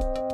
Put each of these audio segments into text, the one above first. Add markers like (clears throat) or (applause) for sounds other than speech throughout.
thank you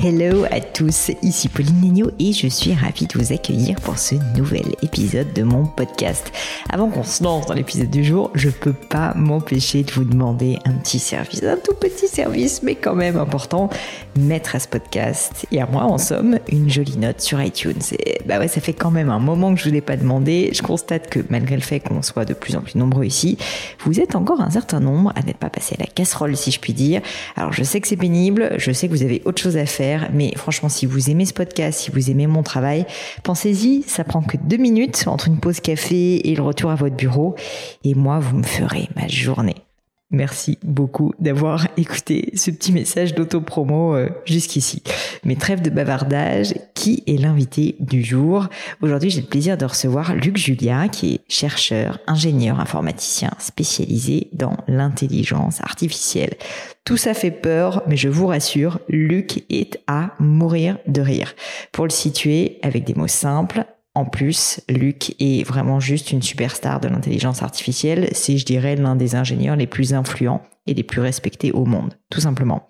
Hello à tous, ici Pauline Negno et je suis ravie de vous accueillir pour ce nouvel épisode de mon podcast. Avant qu'on se lance dans l'épisode du jour, je peux pas m'empêcher de vous demander un petit service, un tout petit service, mais quand même important, mettre à ce podcast et à moi en somme une jolie note sur iTunes. Bah ouais, ça fait quand même un moment que je vous l'ai pas demandé. Je constate que malgré le fait qu'on soit de plus en plus nombreux ici, vous êtes encore un certain nombre à n'être pas passé à la casserole si je puis dire. Alors je sais que c'est pénible, je sais que vous avez autre chose à faire, mais franchement si vous aimez ce podcast, si vous aimez mon travail, pensez-y, ça prend que deux minutes entre une pause café et le retour à votre bureau et moi vous me ferez ma journée. Merci beaucoup d'avoir écouté ce petit message d'autopromo euh, jusqu'ici. Mais trêve de bavardage, qui est l'invité du jour Aujourd'hui, j'ai le plaisir de recevoir Luc Julia, qui est chercheur, ingénieur informaticien spécialisé dans l'intelligence artificielle. Tout ça fait peur, mais je vous rassure, Luc est à mourir de rire. Pour le situer avec des mots simples, en plus, Luc est vraiment juste une superstar de l'intelligence artificielle. C'est, je dirais, l'un des ingénieurs les plus influents et les plus respectés au monde, tout simplement.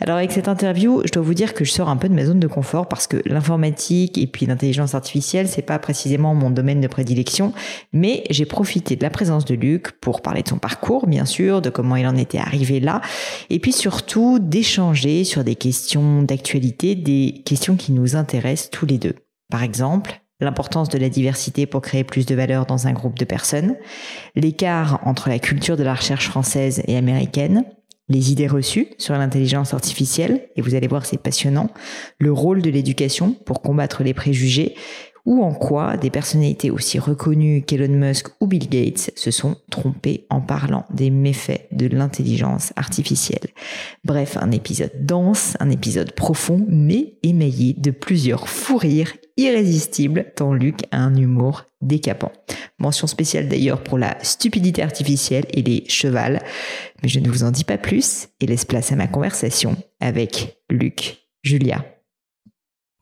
Alors avec cette interview, je dois vous dire que je sors un peu de ma zone de confort parce que l'informatique et puis l'intelligence artificielle, c'est pas précisément mon domaine de prédilection, mais j'ai profité de la présence de Luc pour parler de son parcours, bien sûr, de comment il en était arrivé là, et puis surtout d'échanger sur des questions d'actualité, des questions qui nous intéressent tous les deux. Par exemple, l'importance de la diversité pour créer plus de valeur dans un groupe de personnes, l'écart entre la culture de la recherche française et américaine, les idées reçues sur l'intelligence artificielle, et vous allez voir c'est passionnant, le rôle de l'éducation pour combattre les préjugés, ou en quoi des personnalités aussi reconnues qu'Elon Musk ou Bill Gates se sont trompés en parlant des méfaits de l'intelligence artificielle. Bref, un épisode dense, un épisode profond, mais émaillé de plusieurs fous rires irrésistibles, tant Luc a un humour décapant. Mention spéciale d'ailleurs pour la stupidité artificielle et les chevals, mais je ne vous en dis pas plus et laisse place à ma conversation avec Luc Julia.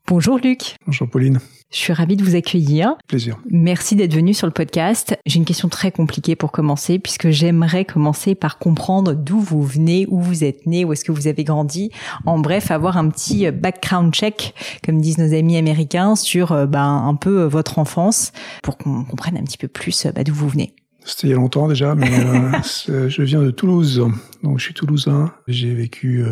Bonjour Luc. Bonjour Pauline. Je suis ravie de vous accueillir. Plaisir. Merci d'être venu sur le podcast. J'ai une question très compliquée pour commencer, puisque j'aimerais commencer par comprendre d'où vous venez, où vous êtes né, où est-ce que vous avez grandi. En bref, avoir un petit background check, comme disent nos amis américains, sur euh, bah, un peu euh, votre enfance, pour qu'on comprenne un petit peu plus euh, bah, d'où vous venez. C'était il y a longtemps déjà, mais (laughs) je viens de Toulouse. Donc je suis toulousain. J'ai vécu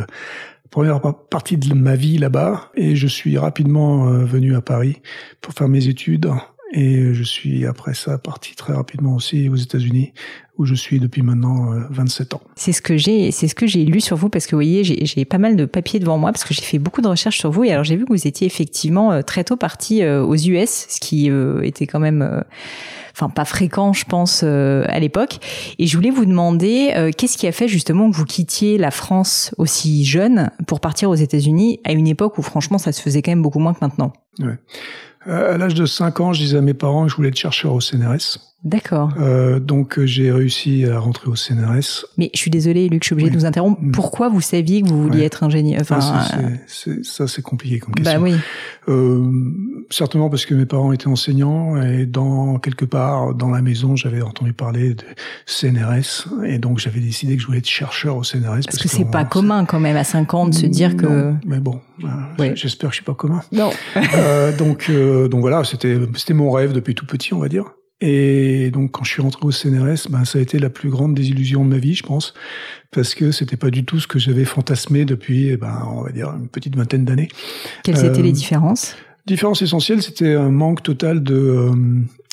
première partie de ma vie là-bas et je suis rapidement euh, venu à Paris pour faire mes études et je suis après ça parti très rapidement aussi aux États-Unis où je suis depuis maintenant 27 euh, ans. C'est ce que j'ai, c'est ce que j'ai lu sur vous parce que vous voyez, j'ai pas mal de papiers devant moi parce que j'ai fait beaucoup de recherches sur vous et alors j'ai vu que vous étiez effectivement euh, très tôt parti aux US, ce qui était quand même enfin pas fréquent, je pense, euh, à l'époque. Et je voulais vous demander euh, qu'est-ce qui a fait justement que vous quittiez la France aussi jeune pour partir aux États-Unis à une époque où franchement ça se faisait quand même beaucoup moins que maintenant? Ouais. À l'âge de 5 ans, je disais à mes parents que je voulais être chercheur au CNRS. D'accord. Euh, donc j'ai réussi à rentrer au CNRS. Mais je suis désolée, Luc, je suis obligée de vous interrompre. Mm. Pourquoi vous saviez que vous vouliez être ingénieur enfin, ah, Ça, c'est compliqué comme question. Bah oui. Euh, certainement parce que mes parents étaient enseignants et dans quelque part dans la maison, j'avais entendu parler de CNRS et donc j'avais décidé que je voulais être chercheur au CNRS. Parce, parce que c'est pas commun quand même à 5 ans de se dire que. Mais bon, euh, j'espère que je suis pas commun. Non. euh, donc euh, donc voilà, c'était c'était mon rêve depuis tout petit, on va dire. Et donc, quand je suis rentré au CNRS, ben, ça a été la plus grande désillusion de ma vie, je pense, parce que c'était pas du tout ce que j'avais fantasmé depuis, eh ben, on va dire, une petite vingtaine d'années. Quelles étaient les euh, différences? Différence essentielle, c'était un manque total de, euh,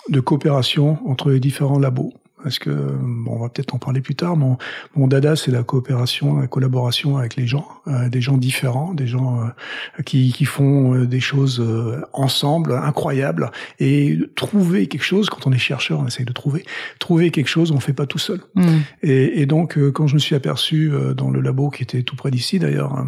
de coopération entre les différents labos parce que bon, on va peut-être en parler plus tard. Mon, mon dada, c'est la coopération, la collaboration avec les gens, euh, des gens différents, des gens euh, qui, qui font euh, des choses ensemble, incroyables, et trouver quelque chose. Quand on est chercheur, on essaye de trouver. Trouver quelque chose, on fait pas tout seul. Mm. Et, et, donc, quand je me suis aperçu dans le labo qui était tout près d'ici, d'ailleurs,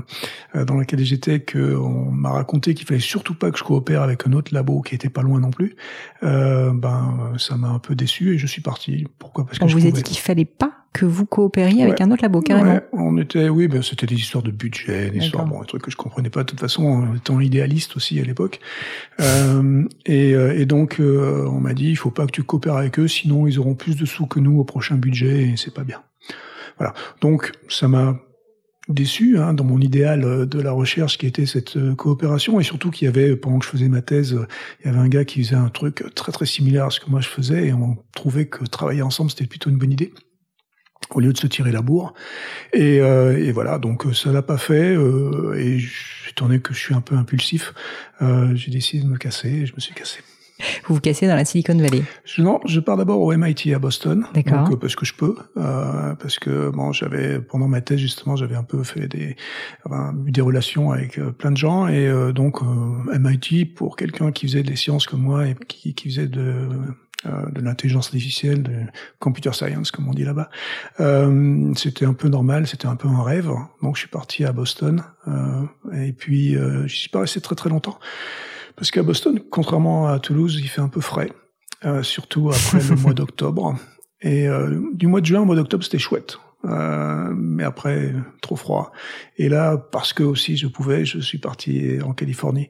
dans lequel j'étais, que on m'a raconté qu'il fallait surtout pas que je coopère avec un autre labo qui était pas loin non plus. ben, ça m'a un peu déçu et je suis parti Pourquoi? Parce que On vous a dit qu'il fallait pas que vous coopériez avec un autre labo, carrément. Ouais, on était, oui, ben, c'était des histoires de budget, des histoires, bon, des trucs que je comprenais pas de toute façon, étant idéaliste aussi à l'époque. Euh, et, euh, et, donc, euh, on m'a dit, il faut pas que tu coopères avec eux, sinon ils auront plus de sous que nous au prochain budget et c'est pas bien. Voilà. Donc, ça m'a déçu hein, dans mon idéal euh, de la recherche qui était cette euh, coopération et surtout qu'il y avait pendant que je faisais ma thèse il y avait un gars qui faisait un truc très très similaire à ce que moi je faisais et on trouvait que travailler ensemble c'était plutôt une bonne idée au lieu de se tirer la bourre. Et, euh, et voilà donc ça l'a pas fait euh, et étant donné que je suis un peu impulsif j'ai décidé de me casser et je me suis cassé vous vous cassez dans la Silicon Valley Non, je pars d'abord au MIT à Boston. D'accord. Euh, parce que je peux, euh, parce que bon, j'avais pendant ma thèse justement, j'avais un peu fait des enfin, des relations avec euh, plein de gens et donc MIT pour quelqu'un qui faisait des sciences comme moi et qui, qui faisait de de l'intelligence artificielle, de computer science comme on dit là-bas. Euh, c'était un peu normal, c'était un peu un rêve. Donc je suis parti à Boston euh, et puis euh, je suis pas resté très très longtemps. Parce qu'à Boston, contrairement à Toulouse, il fait un peu frais, euh, surtout après le (laughs) mois d'octobre. Et euh, du mois de juin au mois d'octobre, c'était chouette. Euh, mais après, trop froid. Et là, parce que aussi je pouvais, je suis parti en Californie.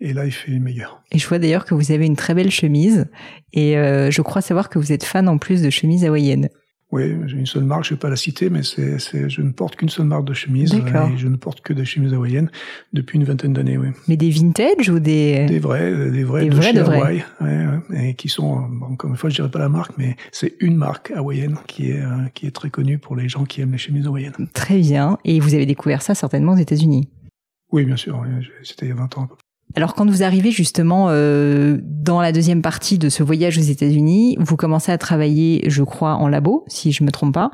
Et là, il fait meilleur. Et je vois d'ailleurs que vous avez une très belle chemise. Et euh, je crois savoir que vous êtes fan en plus de chemises hawaïennes. Oui, j'ai une seule marque, je vais pas la citer, mais c'est, c'est, je ne porte qu'une seule marque de chemise. Et je ne porte que des chemises hawaïennes depuis une vingtaine d'années, oui. Mais des vintage ou des... Des vrais, des vrais des de vrais, de ouais, ouais, et qui sont, encore une fois, je dirais pas la marque, mais c'est une marque hawaïenne qui est, euh, qui est très connue pour les gens qui aiment les chemises hawaïennes. Très bien. Et vous avez découvert ça certainement aux États-Unis? Oui, bien sûr. C'était il y a 20 ans alors quand vous arrivez justement euh, dans la deuxième partie de ce voyage aux États-Unis, vous commencez à travailler, je crois, en labo, si je me trompe pas.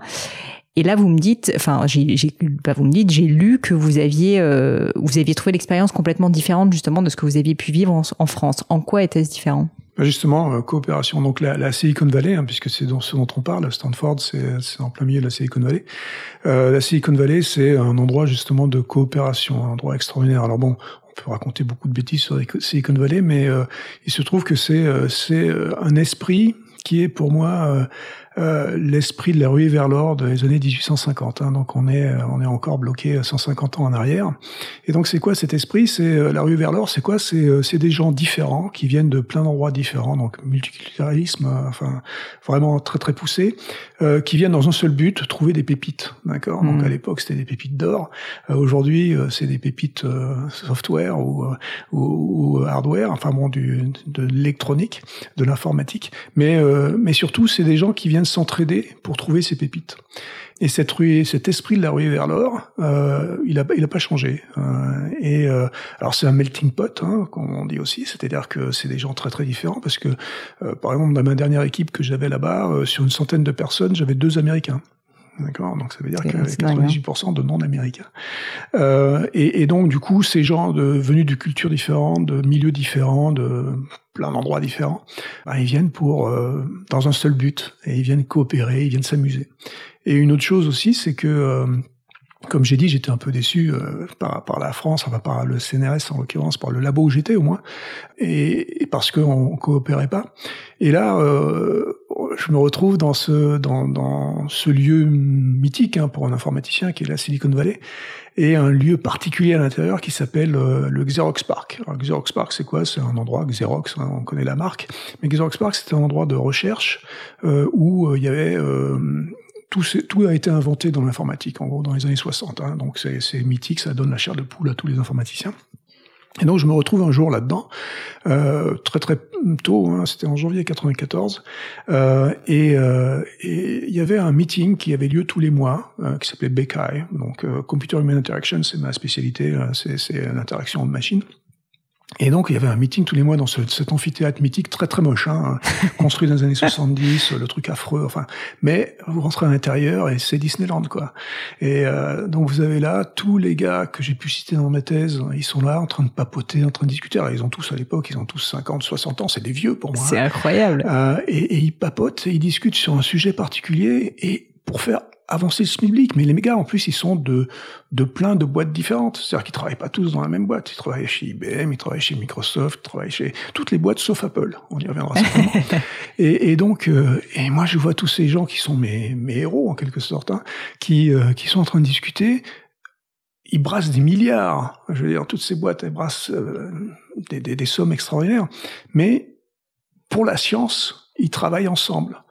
Et là, vous me dites, enfin, j'ai, pas vous me dites, j'ai lu que vous aviez, euh, vous aviez trouvé l'expérience complètement différente justement de ce que vous aviez pu vivre en, France. En quoi était-ce différent? Bah, Justement, euh, coopération. Donc la, la Silicon Valley, hein, puisque c'est ce dont on parle, Stanford, c'est, c'est en plein milieu de la Silicon Valley. Euh, la Silicon Valley, c'est un endroit justement de coopération, un endroit extraordinaire. Alors bon, peut raconter beaucoup de bêtises sur Silicon Valley, mais euh, il se trouve que c'est euh, c'est euh, un esprit qui est pour moi euh, l'esprit de la ruée vers l'or des années 1850. Hein, donc on est euh, on est encore bloqué 150 ans en arrière. Et donc c'est quoi cet esprit? C'est euh, la ruée vers l'or. C'est quoi? C'est c'est des gens différents qui viennent de plein d'endroits différents. Donc multiculturalisme, enfin vraiment très très poussé, euh, qui viennent dans un seul but trouver des pépites. D'accord? Donc mmh. à l'époque c'était des pépites d'or. Aujourd'hui c'est des pépites software ou, ou, ou, hardware. Enfin bon du de l'électronique, de l'informatique. Mais mais surtout c'est des gens qui viennent s'entraider pour trouver ces pépites. Et cette cet esprit de la ruée vers l'or, euh, il a, il a pas changé. Euh, et euh, alors c'est un melting pot, hein, comme on dit aussi, c'est-à-dire que c'est des gens très très différents parce que, par exemple, dans ma dernière équipe que j'avais là-bas, sur une centaine de personnes, j'avais deux Américains. D'accord, donc ça veut dire avait 98% de non-américains. Euh, et, et, donc du coup, ces gens de, venus de cultures différentes, de milieux différents, de plein d'endroits différents, bah, ils viennent pour euh, dans un seul but et ils viennent coopérer, ils viennent s'amuser. Et une autre chose aussi, c'est que euh, comme j'ai dit, j'étais un peu déçu euh, par, par, la France, enfin par le CNRS en l'occurrence, par le labo où j'étais au moins, et, et parce qu'on coopérait pas. Et là, euh, je me retrouve dans ce dans, dans ce lieu mythique hein, pour un informaticien qui est la Silicon Valley, et un lieu particulier à l'intérieur qui s'appelle euh, le Xerox Park. Alors, Xerox Park, c'est quoi? C'est un endroit Xerox, hein, on connaît la marque, mais Xerox Park, c'était un endroit de recherche euh, où il y avait tout, tout, a été inventé dans l'informatique, en gros, dans les années 60. Hein, donc c'est mythique, ça donne la chair de poule à tous les informaticiens. Et donc je me retrouve un jour là-dedans, euh, très très tôt, hein, c'était en janvier 94, euh, et euh, il y avait un meeting qui avait lieu tous les mois, euh, qui s'appelait BKI, donc euh, Computer Human Interaction, c'est ma spécialité, euh, c'est l'interaction de machines. Et donc, il y avait un meeting tous les mois dans ce, cet amphithéâtre mythique très très moche, hein, (laughs) construit dans les années 70, le truc affreux, enfin. Mais vous rentrez à l'intérieur et c'est Disneyland, quoi. Et euh, donc, vous avez là tous les gars que j'ai pu citer dans ma thèse, ils sont là en train de papoter, en train de discuter. Alors, ils ont tous à l'époque, ils ont tous 50, 60 ans, c'est des vieux pour moi. C'est incroyable. Euh, et, et ils papotent et ils discutent sur un sujet particulier et pour faire avancer le SMIC, mais les méga en plus ils sont de de plein de boîtes différentes, c'est-à-dire qu'ils travaillent pas tous dans la même boîte, ils travaillent chez IBM, ils travaillent chez Microsoft, ils travaillent chez toutes les boîtes sauf Apple, on y reviendra certainement. (laughs) et, et, donc euh, et moi je vois tous ces gens qui sont mes mes héros en quelque sorte, hein, qui euh, qui sont en train de discuter, ils brassent des milliards, je veux dire toutes ces boîtes elles brassent euh, des, des, des sommes extraordinaires, mais pour la science ils travaillent ensemble.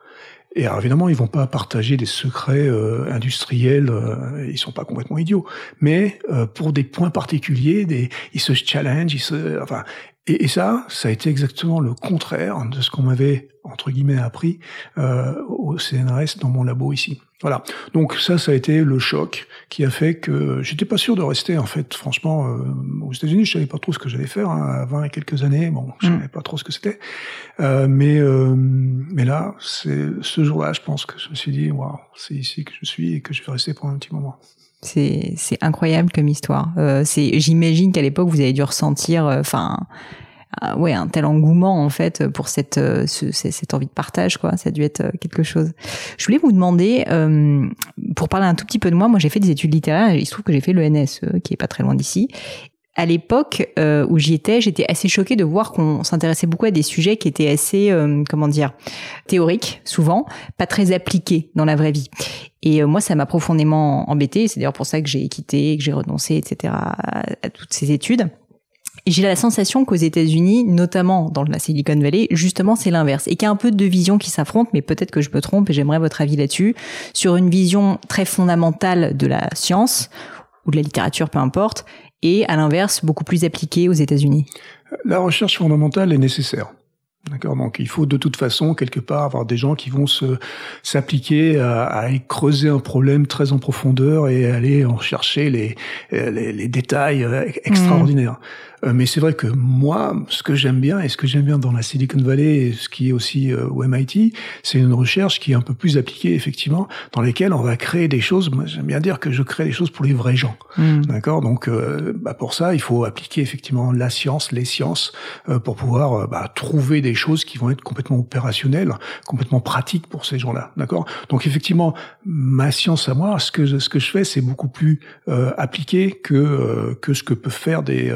Et alors, évidemment, ils vont pas partager des secrets euh, industriels, euh, ils sont pas complètement idiots, mais euh, pour des points particuliers, des, ils se challenge, ils se, enfin, et, et, ça, ça a été exactement le contraire de ce qu'on m'avait entre guillemets appris euh, au CNRS dans mon labo ici. Voilà. Donc ça, ça a été le choc qui a fait que j'étais pas sûr de rester. En fait, franchement, euh, aux États-Unis, je savais pas trop ce que j'allais faire. Hein, à 20 et quelques années, bon, je mm. savais pas trop ce que c'était. Euh, mais mais là, c'est ce jour-là, je pense que je me suis dit, waouh, c'est ici que je suis et que je vais rester pour un petit moment. C'est c'est incroyable comme histoire. C'est j'imagine qu'à l'époque vous avez dû ressentir, enfin. Euh, ouais, un tel engouement en fait pour cette euh, ce, cette envie de partage quoi. Ça a dû être euh, quelque chose. Je voulais vous demander euh, pour parler un tout petit peu de moi. Moi, j'ai fait des études littéraires. il se trouve que j'ai fait l'ENS, qui est pas très loin d'ici à l'époque euh, où j'y étais, j'étais assez choquée de voir qu'on s'intéressait beaucoup à des sujets qui étaient assez, euh, comment dire, théoriques souvent, pas très appliqués dans la vraie vie. Et euh, moi, ça m'a profondément embêtée. C'est d'ailleurs pour ça que j'ai quitté, que j'ai renoncé, etc. à toutes ces études. J'ai la sensation qu'aux États-Unis, notamment dans la Silicon Valley, justement, c'est l'inverse. Et qu'il y a un peu de visions qui s'affrontent, mais peut-être que je me trompe et j'aimerais votre avis là-dessus, sur une vision très fondamentale de la science, ou de la littérature, peu importe, et à l'inverse beaucoup plus appliqué aux États-Unis La recherche fondamentale est nécessaire. D'accord. Donc il faut de toute façon quelque part avoir des gens qui vont se s'appliquer à, à, creuser un problème très en profondeur et aller en chercher les les, les détails euh, extraordinaires. Mmh. Euh, mais c'est vrai que moi, ce que j'aime bien et ce que j'aime bien dans la Silicon Valley, et ce qui est aussi euh, au MIT, c'est une recherche qui est un peu plus appliquée effectivement, dans lesquelles on va créer des choses. Moi, j'aime bien dire que je crée des choses pour les vrais gens. Mm. D'accord. Donc, euh, bah, pour ça, il faut appliquer effectivement la science, les sciences, euh, pour pouvoir euh, bah, trouver des choses qui vont être complètement opérationnelles, complètement pratiques pour ces gens-là. D'accord? Donc, effectivement, ma science à moi, ce que ce que je fais, c'est beaucoup plus appliqué que que ce que peuvent faire des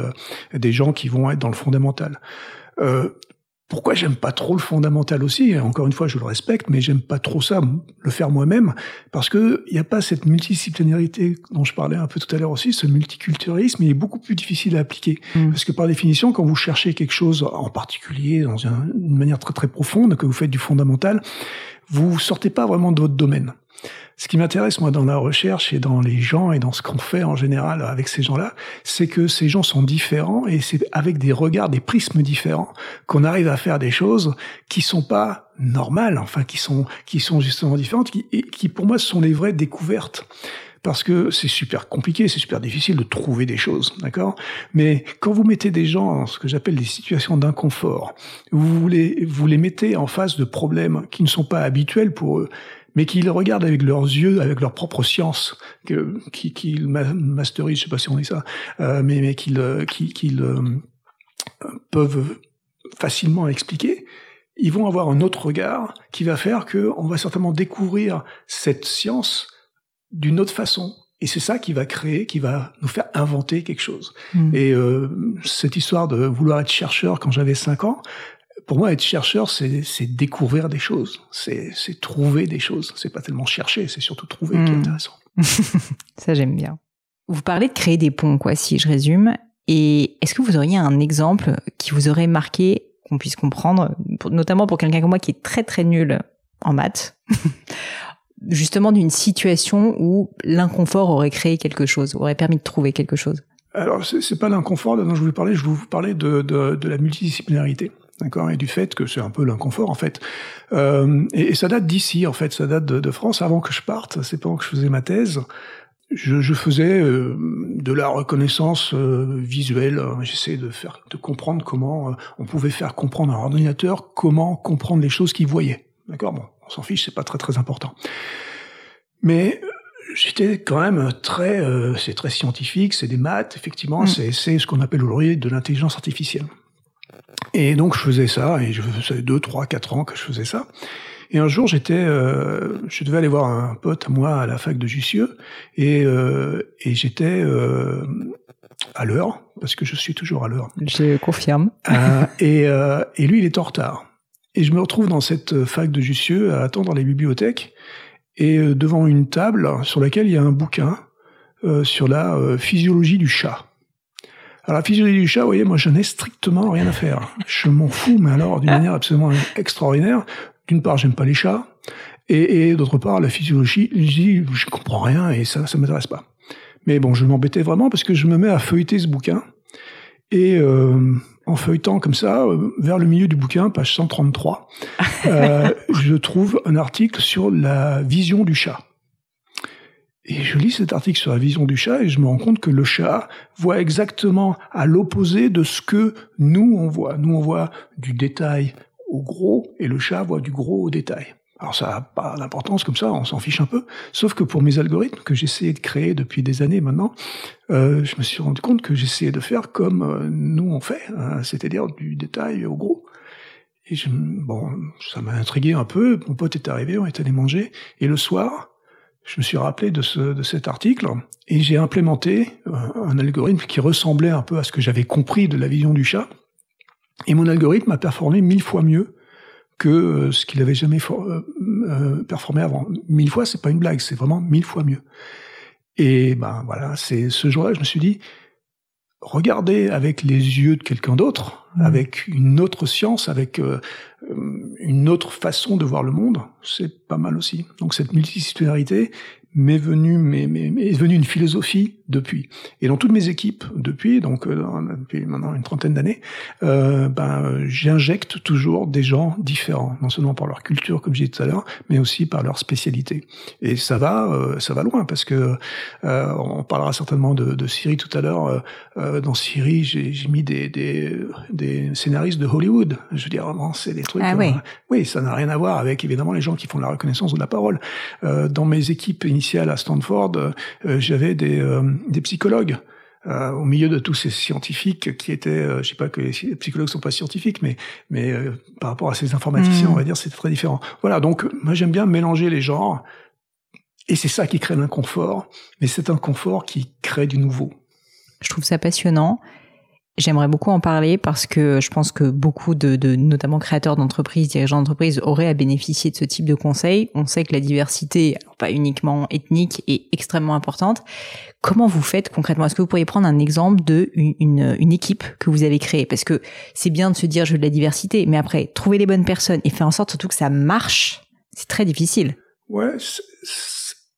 des gens qui vont être dans le fondamental. Euh, pourquoi j'aime pas trop le fondamental aussi Encore une fois, je le respecte, mais j'aime pas trop ça, le faire moi-même, parce que il n'y a pas cette multidisciplinarité dont je parlais un peu tout à l'heure aussi. Ce multiculturalisme, il est beaucoup plus difficile à appliquer, mmh. parce que par définition, quand vous cherchez quelque chose en particulier, dans une, une manière très très profonde, que vous faites du fondamental, vous sortez pas vraiment de votre domaine. Ce qui m'intéresse, moi, dans la recherche et dans les gens et dans ce qu'on fait en général avec ces gens-là, c'est que ces gens sont différents et c'est avec des regards, des prismes différents qu'on arrive à faire des choses qui sont pas normales, enfin, qui sont, qui sont justement différentes, qui, et qui pour moi sont les vraies découvertes. Parce que c'est super compliqué, c'est super difficile de trouver des choses, d'accord? Mais quand vous mettez des gens dans ce que j'appelle des situations d'inconfort, vous les, vous les mettez en face de problèmes qui ne sont pas habituels pour eux, mais qu'ils regardent avec leurs yeux, avec leur propre science, que, qu'ils masterisent, je sais pas si on dit ça, euh, mais, mais qu'ils euh, qu'ils euh, peuvent facilement expliquer, ils vont avoir un autre regard qui va faire que on va certainement découvrir cette science d'une autre façon. Et c'est ça qui va créer, qui va nous faire inventer quelque chose. Mmh. Et euh, cette histoire de vouloir être chercheur quand j'avais 5 ans, pour moi, être chercheur, c'est découvrir des choses, c'est trouver des choses. C'est pas tellement chercher, c'est surtout trouver mmh. qui est hmm. intéressant. (laughs) Ça, j'aime bien. Vous parlez de créer des ponts, quoi, si je résume. Et est-ce que vous auriez un exemple qui vous aurait marqué, qu'on puisse comprendre, notamment pour quelqu'un comme moi qui est très très nul en maths, (laughs) justement d'une situation où l'inconfort aurait créé quelque chose, aurait permis de trouver quelque chose? Alors, c'est pas l'inconfort dont je voulais parler, je voulais vous parler de, de, de la multidisciplinarité d'accord, et du fait que c'est un peu l'inconfort en fait. Euh, et, et, ça date d'ici en fait, ça date de, de, France. Avant que je parte, c'est pendant que je faisais ma thèse, je, je faisais euh, de la reconnaissance euh, visuelle. J'essayais de faire, de comprendre comment euh, on pouvait faire comprendre à un ordinateur comment comprendre les choses qu'il voyait. D'accord, bon, on s'en fiche, c'est pas très très important. Mais j'étais quand même très, c'est très scientifique, c'est des maths, effectivement, mmh. c'est ce qu'on appelle aujourd'hui de l'intelligence artificielle. Et donc je faisais ça, et je faisais deux, trois, quatre ans que je faisais ça. Et un jour, j'étais, euh, je devais aller voir un pote moi à la fac de Jussieu, et, euh, et j'étais euh, à l'heure, parce que je suis toujours à l'heure. Je confirme. Euh, et, euh, et lui, il est en retard. Et je me retrouve dans cette fac de Jussieu à attendre les bibliothèques, et euh, devant une table sur laquelle il y a un bouquin euh, sur la physiologie du chat. Alors la physiologie du chat, vous voyez, moi je n'ai strictement rien à faire. Je m'en fous, mais alors d'une manière absolument extraordinaire. D'une part, j'aime pas les chats, et, et d'autre part, la physiologie, je dis, je comprends rien et ça, ça m'intéresse pas. Mais bon, je m'embêtais vraiment parce que je me mets à feuilleter ce bouquin et euh, en feuilletant comme ça, euh, vers le milieu du bouquin, page 133, (laughs) euh, je trouve un article sur la vision du chat. Et je lis cet article sur la vision du chat et je me rends compte que le chat voit exactement à l'opposé de ce que nous on voit. Nous on voit du détail au gros et le chat voit du gros au détail. Alors ça n'a pas d'importance comme ça, on s'en fiche un peu. Sauf que pour mes algorithmes que j'essayais de créer depuis des années maintenant, euh, je me suis rendu compte que j'essayais de faire comme euh, nous on fait, hein, c'est-à-dire du détail au gros. Et je, bon, ça m'a intrigué un peu. Mon pote est arrivé, on est allé manger, et le soir, je me suis rappelé de, ce, de cet article et j'ai implémenté un, euh, un algorithme qui ressemblait un peu à ce que j'avais compris de la vision du chat. Et mon algorithme a performé mille fois mieux que euh, ce qu'il avait jamais euh, performé avant. Mille fois, c'est pas une blague, c'est vraiment mille fois mieux. Et ben voilà, c'est ce jour-là, je me suis dit, regardez avec les yeux de quelqu'un d'autre, mmh. avec une autre science, avec euh, une autre façon de voir le monde, c'est pas mal aussi. Donc cette multidisciplinarité m'est venue, mais est venue une philosophie depuis. Et dans toutes mes équipes depuis, donc euh, depuis maintenant une trentaine d'années, euh, ben j'injecte toujours des gens différents, non seulement par leur culture, comme j'ai dit tout à l'heure, mais aussi par leur spécialité. Et ça va, euh, ça va loin parce que euh, on parlera certainement de, de Syrie tout à l'heure. Dans Syrie, j'ai mis des, des, des scénaristes de Hollywood. Je veux dire, vraiment, c'est des trucs. Ah oui. oui, ça n'a rien à voir avec évidemment les gens qui font la reconnaissance de la parole. dans mes équipes à Stanford, j'avais des, des psychologues. Euh, au milieu de tous ces scientifiques qui étaient, je sais pas que les psychologues sont pas scientifiques, mais mais par rapport à ces informaticiens, mmh. on va dire, c'est très différent. Voilà, donc moi j'aime bien mélanger les genres, et c'est ça qui crée l'inconfort, mais c'est un confort qui crée du nouveau. Je trouve ça passionnant. J'aimerais beaucoup en parler parce que je pense que beaucoup de, notamment créateurs d'entreprises, dirigeants d'entreprises auraient à bénéficier de ce type de conseils. On sait que la diversité, pas uniquement ethnique, est extrêmement importante. Comment vous faites concrètement? Est-ce que vous pourriez prendre un exemple de une, équipe que vous avez créée? Parce que c'est bien de se dire je veux de la diversité, mais après trouver les bonnes personnes et faire en sorte surtout que ça marche, c'est très difficile. Ouais,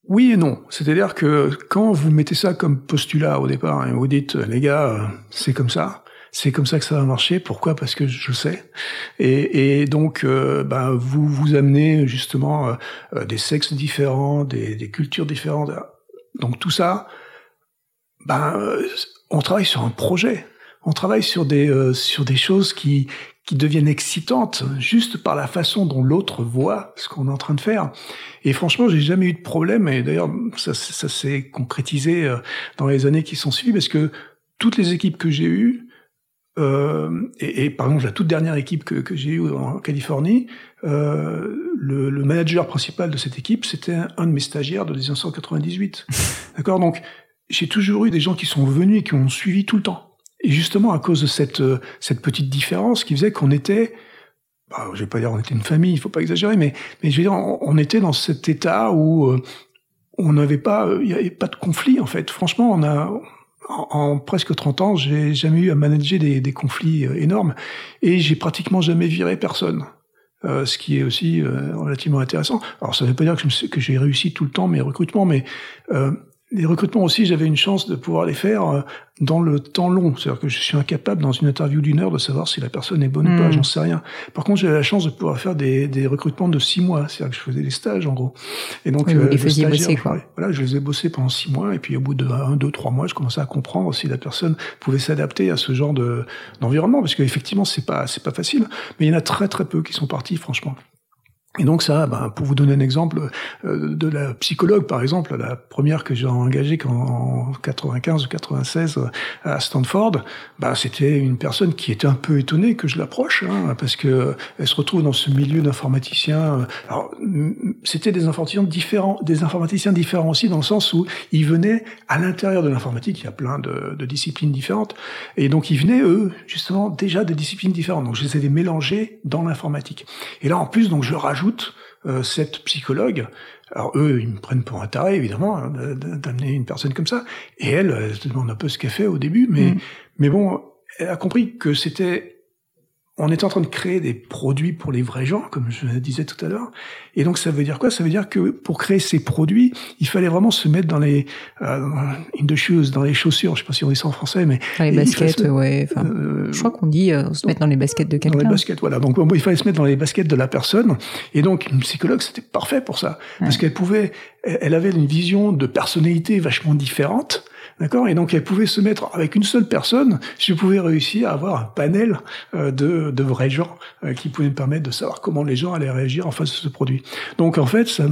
oui et non. C'est-à-dire que quand vous mettez ça comme postulat au départ et vous dites les gars, euh, c'est comme ça, c'est comme ça que ça va marcher. Pourquoi? Parce que je sais. Et, donc, euh, ben, vous vous amenez justement euh, des sexes différents, des, des, cultures différentes. Donc tout ça, ben, on travaille sur un projet. On travaille sur des sur des choses qui qui deviennent excitantes juste par la façon dont l'autre voit ce qu'on est en train de faire. Et franchement, j'ai jamais eu de problème. Et d'ailleurs, ça, ça s'est concrétisé euh, dans les années qui sont suivies parce que toutes les équipes que j'ai eues, euh, et, et, par exemple la toute dernière équipe que, que j'ai eue en Californie, euh, le, le, manager principal de cette équipe, c'était un, de mes stagiaires de 1998. (laughs) D'accord? Donc, j'ai toujours eu des gens qui sont venus et qui ont suivi tout le temps. Et justement, à cause de cette, euh, cette petite différence qui faisait qu'on était, bah, je vais pas dire on était une famille, il faut pas exagérer, mais, mais je veux dire, on, était dans cet état où euh, on n'avait pas, il n'y avait pas de conflit, en fait. Franchement, on a, en, presque 30 ans, j'ai jamais eu à manager des, des conflits euh, énormes et j'ai pratiquement jamais viré personne. Euh, ce qui est aussi euh, relativement intéressant. Alors ça ne veut pas dire que j'ai réussi tout le temps mes recrutements, mais euh, les recrutements aussi, j'avais une chance de pouvoir les faire euh, dans le temps long. C'est-à-dire que je suis incapable, dans une interview d'une heure, de savoir si la personne est bonne ou pas, hmm. j'en sais rien. Par contre, j'avais la chance de pouvoir faire des, des recrutements de six mois. C'est-à-dire que je faisais des stages, en gros. Et donc, oui, euh, les bosser, quoi. Voilà, je les ai bossés pendant six mois, et puis au bout de un, deux, trois mois, je commençais à comprendre si la personne pouvait s'adapter à ce genre de, d'environnement, parce qu'effectivement, c'est pas, c'est pas facile. Mais il y en a très, très peu qui sont partis, franchement. Et donc ça, ben, pour vous donner un exemple euh, de la psychologue, par exemple, la première que j'ai engagée en 95 ou 96 euh, à Stanford, ben, c'était une personne qui était un peu étonnée que je l'approche, hein, parce que elle se retrouve dans ce milieu d'informaticiens. Euh, alors, c'était des informaticiens différents, des informaticiens différents aussi dans le sens où ils venaient à l'intérieur de l'informatique. Il y a plein de, de, disciplines différentes, et donc ils venaient eux justement déjà de disciplines différentes. Donc je les ai mélanger dans l'informatique. Et là, en plus, donc je rajoute euh, cette psychologue. Alors eux, ils me prennent pour un taré, évidemment, hein, d'amener une personne comme ça. Et elle, elle se demande un peu ce qu'elle fait au début, mais, mm. mais bon, elle a compris que c'était on est en train de créer des produits pour les vrais gens, comme je le disais tout à l'heure. Et donc ça veut dire quoi? Ça veut dire que pour créer ces produits, il fallait vraiment se mettre dans les euh, in the shoes, dans les chaussures. Je sais pas si on dit ça en français, mais dans les baskets, ouais. Enfin, euh, je crois qu'on dit euh, se mettre dans les baskets de quelqu'un. Dans les baskets, voilà. Donc il fallait se mettre dans les baskets de la personne. Et donc une psychologue, c'était parfait pour ça, parce qu'elle pouvait, elle avait une vision de personnalité vachement différente D'accord? Et donc elle pouvait se mettre avec une seule personne, je pouvais réussir à avoir un panel euh, de, de vrais gens euh, qui pouvaient me permettre de savoir comment les gens allaient réagir en face de ce produit. Donc en fait, ça,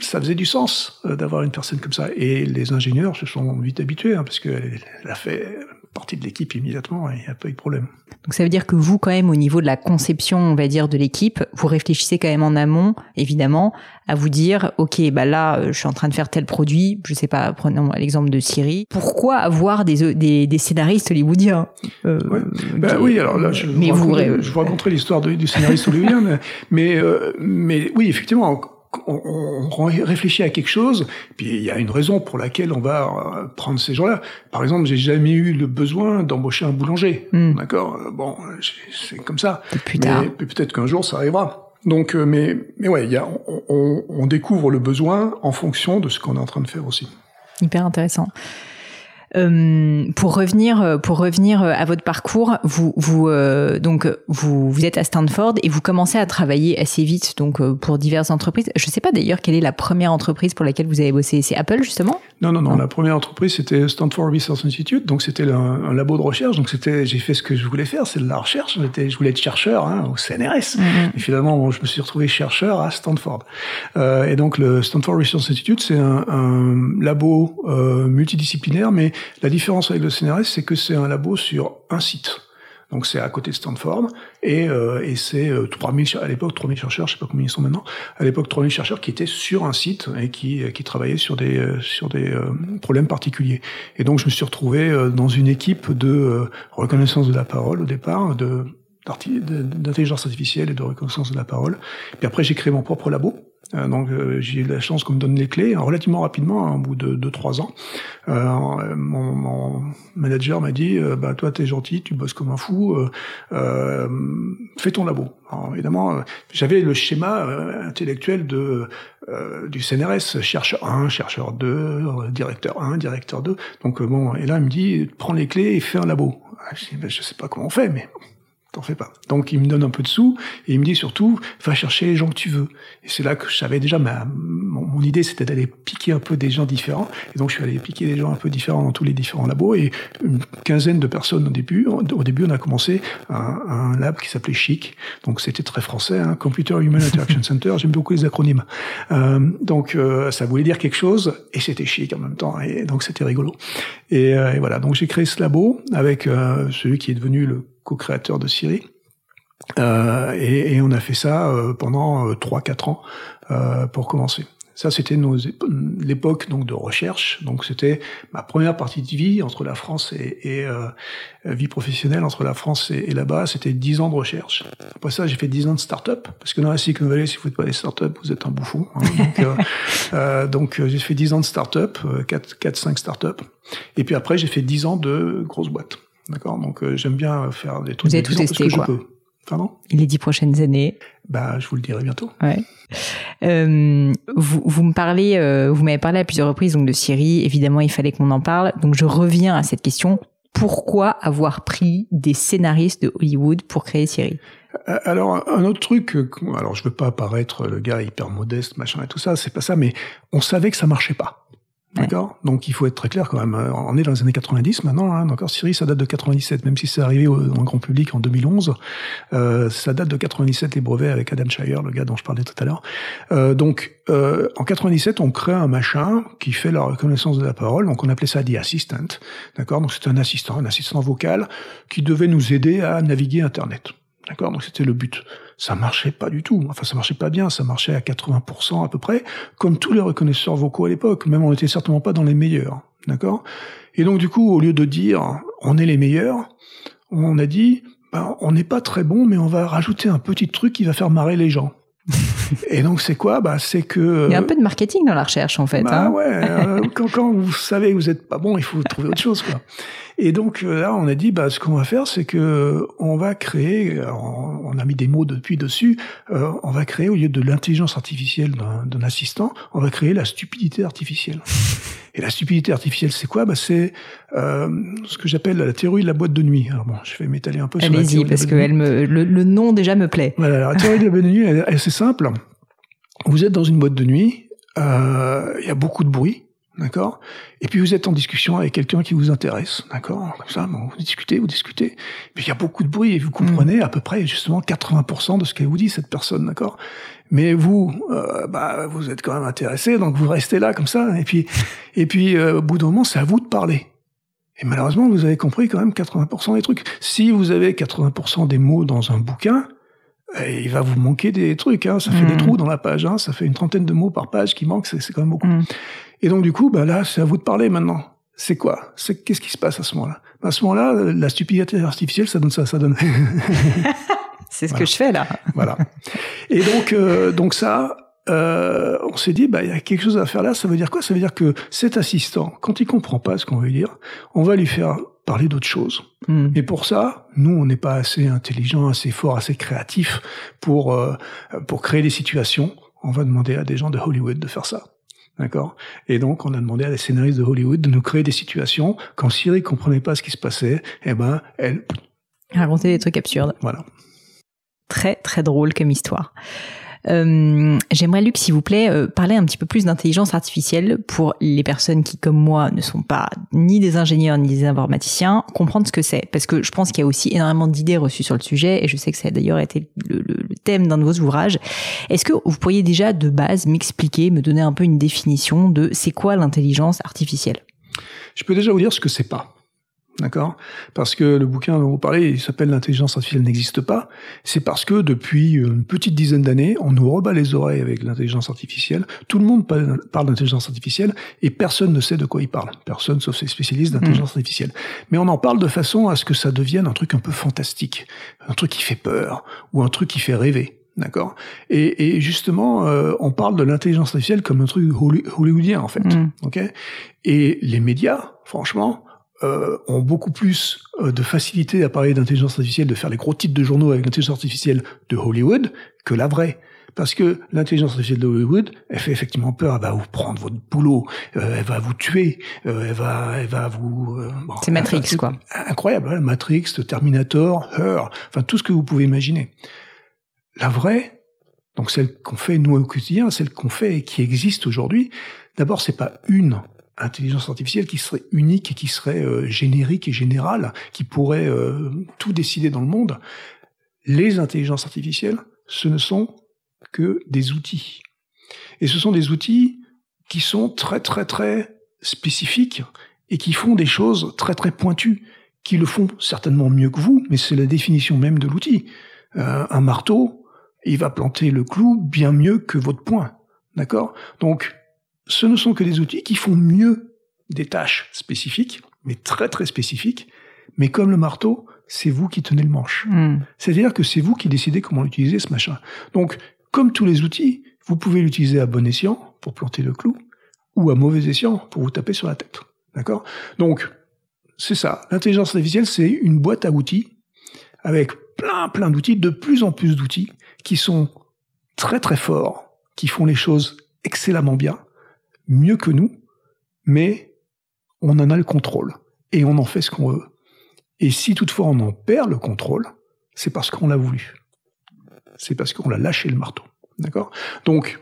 ça faisait du sens euh, d'avoir une personne comme ça. Et les ingénieurs se sont vite habitués, hein, parce qu'elle a fait partie de l'équipe immédiatement et il n'y a pas eu de problème. Donc ça veut dire que vous, quand même, au niveau de la conception, on va dire, de l'équipe, vous réfléchissez quand même en amont, évidemment, à vous dire, ok, bah là, euh, je suis en train de faire tel produit, je sais pas, prenons l'exemple de Siri. Pourquoi avoir des, des, des scénaristes hollywoodiens euh, bah Oui, alors là, je, mais vous, je vous raconterai l'histoire du scénariste hollywoodien, mais, mais, euh, mais oui, effectivement, on, on, réfléchit à quelque chose, puis il y a une raison pour laquelle on va euh, prendre ces gens-là. Par exemple, j'ai jamais eu le besoin d'embaucher un boulanger, hmm. d'accord? Bon, c'est comme ça. Plus tard. Mais peut-être qu'un jour ça arrivera. Donc, euh, mais mais ouais, y a, on, on découvre le besoin en fonction de ce qu'on est en train de faire aussi. Hyper intéressant. Euh, pour revenir, euh, pour revenir euh, à votre parcours, vous, vous donc vous, vous êtes à Stanford et vous commencez à travailler assez vite donc pour diverses entreprises. Je ne sais pas d'ailleurs quelle est la première entreprise pour laquelle vous avez bossé. C'est Apple justement? Non, non, non. La première entreprise c'était Stanford Research Institute, donc c'était un, labo de recherche. Donc c'était, j'ai fait ce que je voulais faire, c'est de la recherche. J'étais, je voulais être chercheur hein, au CNRS. Mm-hmm. Et finalement, je me suis retrouvé chercheur à Stanford. Euh, et donc le Stanford Research Institute, c'est un, un, labo euh, multidisciplinaire, mais la différence avec le CNRS, c'est que c'est un labo sur un site. Donc c'est à côté de Stanford et, euh, et c'est 3000 euh, à l'époque 3000 chercheurs, je sais pas combien ils sont maintenant. À l'époque 3000 chercheurs qui étaient sur un site et qui qui travaillaient sur des euh, sur des problèmes particuliers. Et donc je me suis retrouvé dans une équipe de reconnaissance de la parole au départ de d'intelligence artificielle et de reconnaissance de la parole. Puis après j'ai créé mon propre labo euh, donc euh, j'ai eu la chance qu'on me donne les clés relativement rapidement, hein, au bout de 2-3 ans. Euh, mon, mon, manager m'a dit euh, bah toi t'es gentil, tu bosses comme un fou, euh, fais ton labo. Alors, évidemment, j'avais le schéma intellectuel de du CNRS, chercheur 1, chercheur 2, directeur 1, directeur 2. Donc bon, et là il me dit prends les clés et fais un labo. Ah, je, je sais pas comment on fait, mais t'en fais pas. Donc il me donne un peu de sous et il me dit surtout va chercher les gens que tu veux. Et c'est là que je savais déjà ma mon, idée c'était d'aller piquer un peu des gens différents et donc je suis allé piquer des gens un peu différents dans tous les différents labos et une quinzaine de personnes au début. Au début on a commencé un, un lab qui s'appelait Chic. Donc c'était très français, hein, Computer Human Interaction (laughs) Center. J'aime beaucoup les acronymes. Euh, donc euh, ça voulait dire quelque chose et c'était chic en même temps et donc c'était rigolo. Et, euh, et, voilà donc j'ai créé ce labo avec euh, celui qui est devenu le co-créateur de Siri. Euh, et, et, on a fait ça euh, pendant 3-4 euh, ans euh, pour commencer. Ça, c'était nos l'époque donc de recherche. Donc, c'était ma première partie de vie entre la France et, et euh, vie professionnelle entre la France et, là-bas. C'était 10 ans de recherche. Après ça, j'ai fait 10 ans de start-up parce que dans la Silicon Valley, si vous faites pas des start-up, vous êtes un bouffon. Hein. (laughs) Donc, euh, donc j'ai fait 10 ans de start-up, 4, 4, 5 start-up. Et puis après, j'ai fait 10 ans de grosses boîtes. D'accord Donc euh, j'aime bien faire des trucs. Vous avez tout testé quoi Pardon? Les dix prochaines années. Bah, je vous le dirai bientôt. Ouais. Euh, vous, vous me parlez, euh, vous m'avez parlé à plusieurs reprises donc de Siri. Évidemment, il fallait qu'on en parle. Donc, je reviens à cette question. Pourquoi avoir pris des scénaristes de Hollywood pour créer Siri? Euh, alors un autre truc, alors je veux pas apparaître le gars hyper modeste, machin et tout ça, c'est pas ça, mais on savait que ça marchait pas. D'accord Donc il faut être très clair quand même. On est dans les années 90 maintenant. Hein, D'accord Siri, ça date de 97, même si c'est arrivé au, grand public en 2011. Euh, ça date de 97 les brevets avec Adam Shire, le gars dont je parlais tout à l'heure. Euh, donc euh, en 97, on crée un machin qui fait la reconnaissance de la parole. Donc on appelait ça The Assistant. D'accord Donc c'est un assistant, un assistant vocal qui devait nous aider à naviguer Internet. D'accord Donc c'était le but ça marchait pas du tout. Enfin, ça marchait pas bien, ça marchait à 80% à peu près, comme tous les reconnaisseurs vocaux à l'époque. Même on n'était certainement pas dans les meilleurs. D'accord? Et donc, du coup, au lieu de dire on est les meilleurs, on a dit ben, on n'est pas très bon, mais on va rajouter un petit truc qui va faire marrer les gens. Et donc c'est quoi? Bah c'est que il y a un peu de marketing dans la recherche en fait. Bah hein ouais. Euh, quand, quand vous savez que vous êtes pas bon, il faut trouver autre chose quoi. Et donc euh, là, on a dit, bah, ce qu'on va faire, c'est que on va créer, on a mis des mots depuis dessus, euh, on va créer au lieu de l'intelligence artificielle d'un assistant, on va créer la stupidité artificielle. Et la stupidité artificielle, c'est quoi? Bah, C'est euh, ce que j'appelle la théorie de la boîte de nuit. Alors bon, je vais m'étaler un peu sur la théorie parce que elle me, le, le, nom déjà me plaît. Voilà, la théorie de la boîte de nuit, elle, elle, c'est simple. Vous êtes dans une boîte de nuit, euh, il y a beaucoup de bruit, D'accord? Et puis vous êtes en discussion avec quelqu'un qui vous intéresse, d'accord? Comme ça, bon, vous discutez, vous discutez. Puis il y a beaucoup de bruit et vous comprenez à peu près justement 80% de ce qu'elle vous dit cette personne, d'accord? Mais vous, euh, bah, vous êtes quand même intéressé, donc vous restez là comme ça. Et puis, et puis euh, au bout d'un moment, c'est à vous de parler. Et malheureusement, vous avez compris quand même 80% des trucs. Si vous avez 80% des mots dans un bouquin, eh, il va vous manquer des trucs. Hein. Ça fait des trous dans la page. Hein. Ça fait une trentaine de mots par page qui manquent. C'est quand même beaucoup. Et donc du coup, bah là, c'est à vous de parler maintenant. C'est quoi? C'est qu'est-ce qui se passe à ce moment-là? À ce moment-là, la stupidité artificielle, ça donne ça, ça donne. (laughs) c'est ce que je fais là. voilà. Et donc, euh, donc ça, euh, on s'est dit, bah il y a quelque chose à faire là. Ça veut dire quoi? Ça veut dire que cet assistant, quand il comprend pas ce qu'on veut dire, on va lui faire parler d'autres choses. Hmm. Et pour ça, nous, on n'est pas assez intelligent, assez fort, assez créatif pour euh, pour créer des situations. On va demander à des gens de Hollywood de faire ça. D'accord? Et donc, on a demandé à la scénaristes de Hollywood de nous créer des situations. Quand Siri comprenait pas ce qui se passait, eh ben, elle... Racontait des trucs absurdes. Voilà. Très, très drôle comme histoire. Euh, J'aimerais, Luc, s'il vous plaît, euh, parler un petit peu plus d'intelligence artificielle pour les personnes qui, comme moi, ne sont pas ni des ingénieurs ni des informaticiens, comprendre ce que c'est. Parce que je pense qu'il y a aussi énormément d'idées reçues sur le sujet, et je sais que ça a d'ailleurs été le, thème d'un de vos ouvrages. Est-ce que vous pourriez déjà, de base, m'expliquer, me donner un peu une définition de c'est quoi l'intelligence artificielle? Je peux déjà vous dire ce que c'est pas. D'accord? Parce que le bouquin dont vous parlez, il s'appelle L'intelligence artificielle n'existe pas. C'est parce que depuis une petite dizaine d'années, on nous rebat les oreilles avec l'intelligence artificielle. Tout le monde parle d'intelligence artificielle et personne ne sait de quoi il parle. Personne sauf ces spécialistes d'intelligence mmh. artificielle. Mais on en parle de façon à ce que ça devienne un truc un peu fantastique, un truc qui fait peur ou un truc qui fait rêver. D'accord? Et, et, justement, euh, on parle de l'intelligence artificielle comme un truc hollywoodien en fait. Mmh. Ok? Et les médias, franchement, euh, ont beaucoup plus euh, de facilité à parler d'intelligence artificielle, de faire les gros titres de journaux avec l'intelligence artificielle de Hollywood que la vraie. Parce que l'intelligence artificielle de Hollywood, elle fait effectivement peur. Elle va vous prendre votre boulot, euh, elle va vous tuer, euh, elle va, elle va vous. Euh, bon, c'est Matrix, quoi. Incroyable, hein, Matrix, Terminator, Her, enfin tout ce que vous pouvez imaginer. La vraie, donc celle qu'on fait nous au quotidien, celle qu'on fait et qui existe aujourd'hui. D'abord, c'est pas une intelligence artificielle qui serait unique et qui serait euh, générique et générale, qui pourrait euh, tout décider dans le monde. Les intelligences artificielles, ce ne sont que des outils. Et ce sont des outils qui sont très très très spécifiques et qui font des choses très très pointues, qui le font certainement mieux que vous, mais c'est la définition même de l'outil. Euh, un marteau, il va planter le clou bien mieux que votre poing. D'accord? Donc, ce ne sont que des outils qui font mieux des tâches spécifiques, mais très très spécifiques. Mais comme le marteau, c'est vous qui tenez le manche. Hmm. C'est-à-dire que c'est vous qui décidez comment utiliser ce machin. Donc, comme tous les outils, vous pouvez l'utiliser à bon escient pour planter le clou, ou à mauvais escient pour vous taper sur la tête. D'accord? Donc, c'est ça. L'intelligence artificielle, c'est une boîte à outils avec plein plein d'outils, de plus en plus d'outils qui sont très très forts, qui font les choses excellemment bien, mieux que nous, mais on en a le contrôle et on en fait ce qu'on veut. Et si toutefois on en perd le contrôle, c'est parce qu'on l'a voulu. C'est parce qu'on l'a lâché le marteau. D'accord? Donc,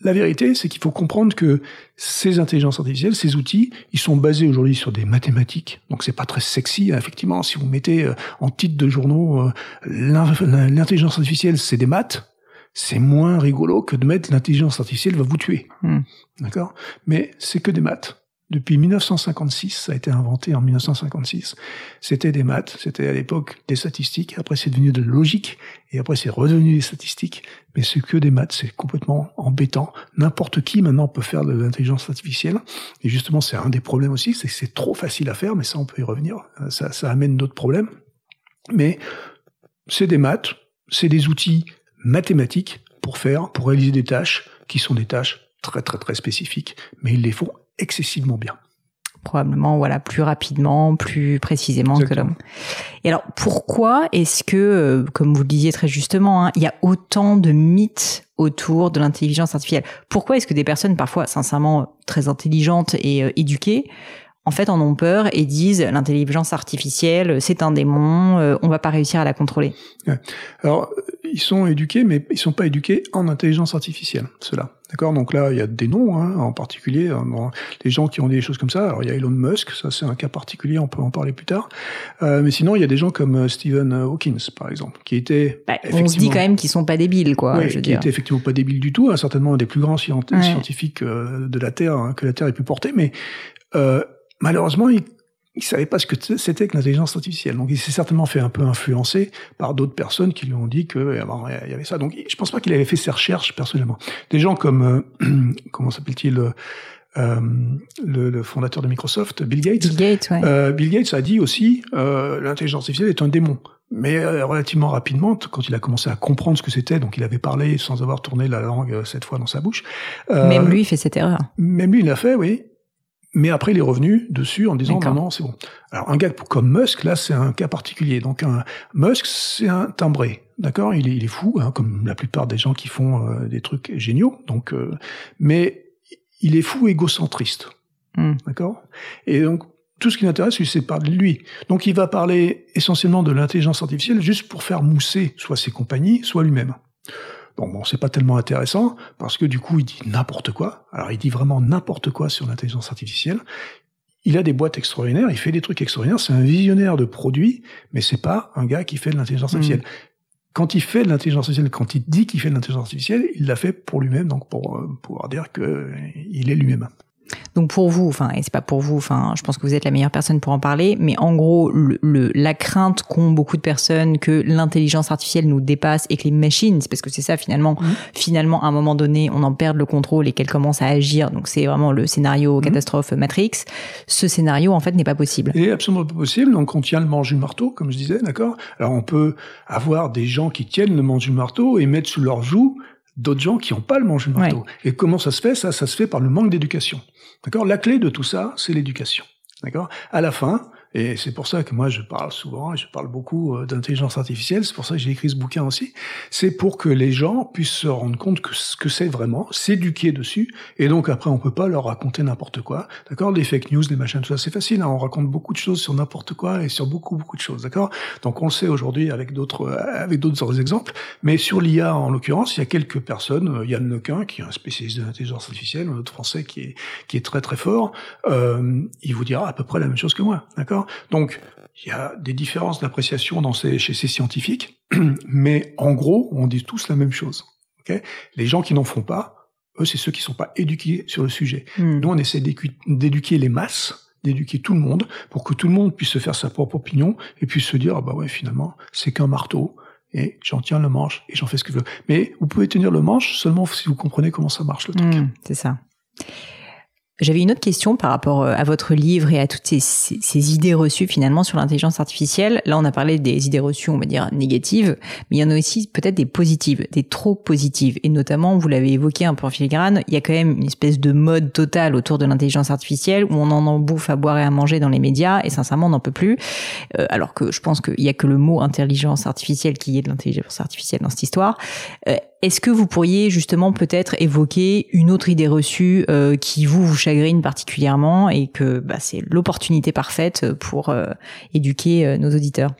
la vérité, c'est qu'il faut comprendre que ces intelligences artificielles, ces outils, ils sont basés aujourd'hui sur des mathématiques. Donc c'est pas très sexy. Effectivement, si vous mettez euh, en titre de journaux euh, l'intelligence artificielle, c'est des maths, c'est moins rigolo que de mettre l'intelligence artificielle va vous tuer. Hmm. D'accord? Mais c'est que des maths. Depuis 1956, ça a été inventé en 1956. C'était des maths, c'était à l'époque des statistiques, après c'est devenu de la logique, et après c'est redevenu des statistiques, mais c'est que des maths, c'est complètement embêtant. N'importe qui maintenant peut faire de l'intelligence artificielle, et justement c'est un des problèmes aussi, c'est que c'est trop facile à faire, mais ça on peut y revenir, ça, ça amène d'autres problèmes. Mais c'est des maths, c'est des outils mathématiques pour faire, pour réaliser des tâches qui sont des tâches très très très spécifiques, mais ils les font excessivement bien. Probablement voilà plus rapidement, plus précisément que l'homme. Et alors pourquoi est-ce que, euh, comme vous le disiez très justement, hein, il y a autant de mythes autour de l'intelligence artificielle? Pourquoi est-ce que des personnes parfois sincèrement très intelligentes et euh, éduquées en fait en ont peur et disent l'intelligence artificielle c'est un démon, euh, on va pas réussir à la contrôler. Alors ils sont éduqués mais ils sont pas éduqués en intelligence artificielle, cela. D'accord? Donc là il y a des noms hein, en particulier hein, les gens qui ont des choses comme ça. Alors il y a Elon Musk, ça c'est un cas particulier, on peut en parler plus tard. Euh, mais sinon il y a des gens comme euh, Stephen Hawking par exemple qui était bah, on se dit quand même qu'ils sont pas débiles quoi. Oui, qui était effectivement pas débile du tout, hein, certainement un des plus grands scientifiques euh, de la Terre hein, que la Terre ait pu porter, mais euh, malheureusement, il ne savait pas ce que c'était que l'intelligence artificielle. Donc, il s'est certainement fait un peu influencer par d'autres personnes qui lui ont dit qu'il y avait ça. Donc, je pense pas qu'il avait fait ses recherches personnellement. Des gens comme, euh, (clears throat) comment s'appelle-t-il euh, le, fondateur de Microsoft, Bill Gates. Bill Gates, ouais. euh, Bill Gates a dit aussi euh, l'intelligence artificielle est un démon. Mais euh, relativement rapidement, quand il a commencé à comprendre ce que c'était, donc il avait parlé sans avoir tourné la langue cette fois dans sa bouche. même lui fait cette erreur. Même lui il l'a fait, oui. Mais après, il est revenu dessus en disant non, non, c'est bon. Alors un gars comme Musk, là, c'est un cas particulier. Donc un Musk, c'est un timbré, d'accord? Il est, il est fou, hein, comme la plupart des gens qui font euh, des trucs géniaux. Donc, euh, mais il est fou égocentriste, hmm. d'accord? Et donc tout ce qui l'intéresse, c'est parler de lui. Donc il va parler essentiellement de l'intelligence artificielle juste pour faire mousser soit ses compagnies, soit lui-même. Donc bon, c'est pas tellement intéressant parce que du coup, il dit n'importe quoi. Alors, il dit vraiment n'importe quoi sur l'intelligence artificielle. Il a des boîtes extraordinaires, il fait des trucs extraordinaires. C'est un visionnaire de produits, mais c'est pas un gars qui fait de l'intelligence hmm. artificielle. Quand il fait de l'intelligence artificielle, quand il dit qu'il fait de l'intelligence artificielle, il l'a fait pour lui-même, donc pour euh, pouvoir dire que il est lui-même. Donc pour vous, enfin, et c'est pas pour vous, enfin, je pense que vous êtes la meilleure personne pour en parler, mais en gros, le, la crainte qu'ont beaucoup de personnes que l'intelligence artificielle nous dépasse et que les machines, c'est parce que c'est ça finalement, mmh. finalement, à un moment donné, on en perd le contrôle et qu'elles commencent à agir. Donc c'est vraiment le scénario mmh. catastrophe Matrix. Ce scénario, en fait, n'est pas possible. Il est absolument pas possible. Donc on tient le manche du marteau, comme je disais, d'accord? Alors on peut avoir des gens qui tiennent le manche du marteau et mettre sous leur joue d'autres gens qui n'ont pas le manche du marteau. Et comment ça se fait? Ça, ça se fait par le manque d'éducation. D'accord? La clé de tout ça, c'est l'éducation. D'accord? À la fin, et c'est pour ça que moi je parle souvent je parle beaucoup euh, d'intelligence artificielle, c'est pour ça que j'ai écrit ce bouquin aussi, c'est pour que les gens puissent se rendre compte que ce que c'est vraiment, s'éduquer dessus, et donc après on peut pas leur raconter n'importe quoi, d'accord? Les fake news, les machins, tout ça, c'est facile, hein, on raconte beaucoup de choses sur n'importe quoi et sur beaucoup beaucoup de choses, d'accord? Donc on le sait aujourd'hui avec d'autres euh, avec d'autres exemples, mais sur l'IA en l'occurrence, il y a quelques personnes, euh, Yann Lequin qui est un spécialiste de l'intelligence artificielle, un autre français qui est qui est très très fort, euh, il vous dira à peu près la même chose que moi, d'accord? Donc, il y a des différences d'appréciation dans ces, chez ces scientifiques, (clears throat) mais en gros, on dit tous la même chose. les gens qui n'en font pas, eux, c'est ceux qui sont pas éduqués sur le sujet. Hmm. Nous, on essaie d'éduquer les masses, d'éduquer tout le monde, pour que tout le monde puisse se faire sa propre opinion et puisse se dire, ah bah ouais, finalement, c'est qu'un marteau, et j'en tiens le manche et j'en fais ce que je veux. Mais vous pouvez tenir le manche seulement si vous comprenez comment ça marche le truc. Hmm, c'est ça. J'avais une autre question par rapport euh, à votre livre et à toutes ces, idées reçues finalement sur l'intelligence artificielle. Là, on a parlé des idées reçues, on va dire négatives, mais il y en a aussi peut-être des positives, des trop positives. Et notamment, vous l'avez évoqué un peu en filigrane, il y a quand même une espèce de mode total autour de l'intelligence artificielle où on en bouffe à boire et à manger dans les médias et sincèrement, on n'en peut plus. Euh, alors que je pense qu'il y a que le mot intelligence artificielle qui est de l'intelligence artificielle dans cette histoire. Euh, est-ce que vous pourriez justement peut-être évoquer une autre idée reçue euh, qui vous vous chagrine particulièrement et que bah, c'est l'opportunité parfaite pour euh, éduquer euh, nos auditeurs?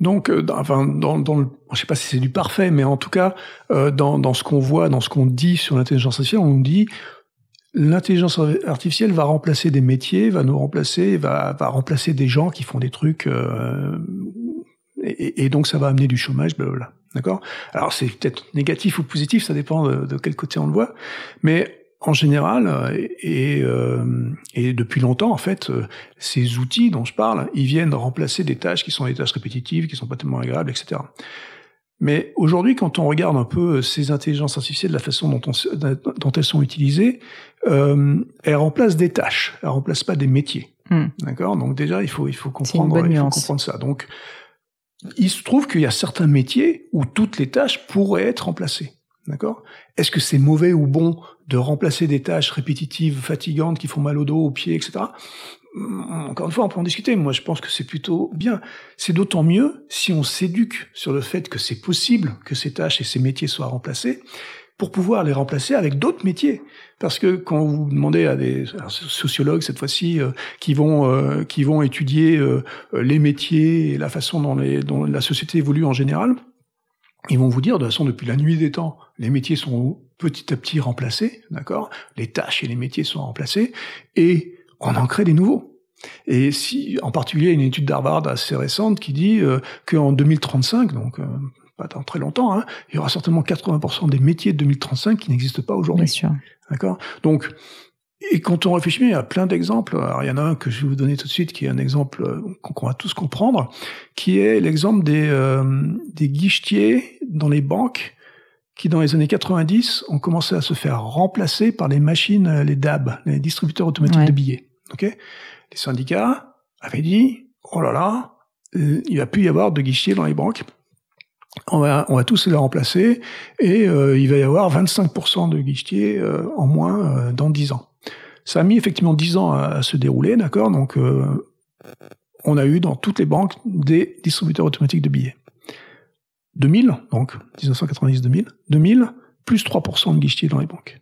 Donc, dans, enfin, dans, le, je sais pas si c'est du parfait, mais en tout cas, dans, ce qu'on voit, dans ce qu'on dit sur l'intelligence artificielle, on nous dit l'intelligence artificielle va remplacer des métiers, va nous remplacer, va, remplacer des gens qui font des trucs, et, et, donc ça va amener du chômage, blablabla. D'accord? Alors c'est peut-être négatif ou positif, ça dépend de, de, quel côté on le voit, mais en général, et, euh, et, depuis longtemps, en fait, euh, ces outils dont je parle, ils viennent remplacer des tâches qui sont des tâches répétitives, qui sont pas tellement agréables, etc. Mais aujourd'hui, quand on regarde un peu ces intelligences artificielles, la façon dont, on, dont elles sont utilisées, euh, elles remplacent des tâches, elles remplacent pas des métiers. Hmm. D'accord? Donc déjà, il faut il faut comprendre il faut comprendre ça. Donc il se trouve qu'il y a certains métiers où toutes les tâches pourraient être remplacées. D'accord? Est-ce que c'est mauvais ou bon de remplacer des tâches répétitives, fatigantes, qui font mal au dos, aux pieds, etc. Encore une fois, on peut en discuter. Moi, je pense que c'est plutôt bien. C'est d'autant mieux si on s'éduque sur le fait que c'est possible que ces tâches et ces métiers soient remplacés pour pouvoir les remplacer avec d'autres métiers. Parce que quand vous demandez à des sociologues cette fois-ci euh, qui vont euh, qui vont étudier euh, les métiers et la façon dont, les, dont la société évolue en général, ils vont vous dire, de toute façon, depuis la nuit des temps, les métiers sont petit à petit remplacés, d'accord? Les tâches et les métiers sont remplacés, et on en crée des nouveaux. Et si, en particulier, une étude d'Harvard assez récente qui dit euh, qu'en 2035, donc euh, pas dans très longtemps, hein, il y aura certainement 80% des métiers de 2035 qui n'existent pas aujourd'hui. Bien sûr. D'accord? Donc, et quand on réfléchit, il y a plein d'exemples. Alors, il y en a un que je vais vous donner tout de suite, qui est un exemple euh, qu'on va tous comprendre, qui est l'exemple des, euh, des guichetiers dans les banques qui, dans les années 90, ont commencé à se faire remplacer par les machines, euh, les DAB, les distributeurs automatiques de billets. Ok? Les syndicats avaient dit, oh là là, il va plus y avoir de guichetiers dans les banques. On va, tous les remplacer et il va y avoir 25% de guichetiers en moins dans 10 ans. Ça a mis effectivement dix ans à, se dérouler, d'accord? Donc, euh, on a eu dans toutes les banques des distributeurs automatiques de billets. 2000, donc 1990-2000, 2000, plus 3% de guichetiers dans les banques.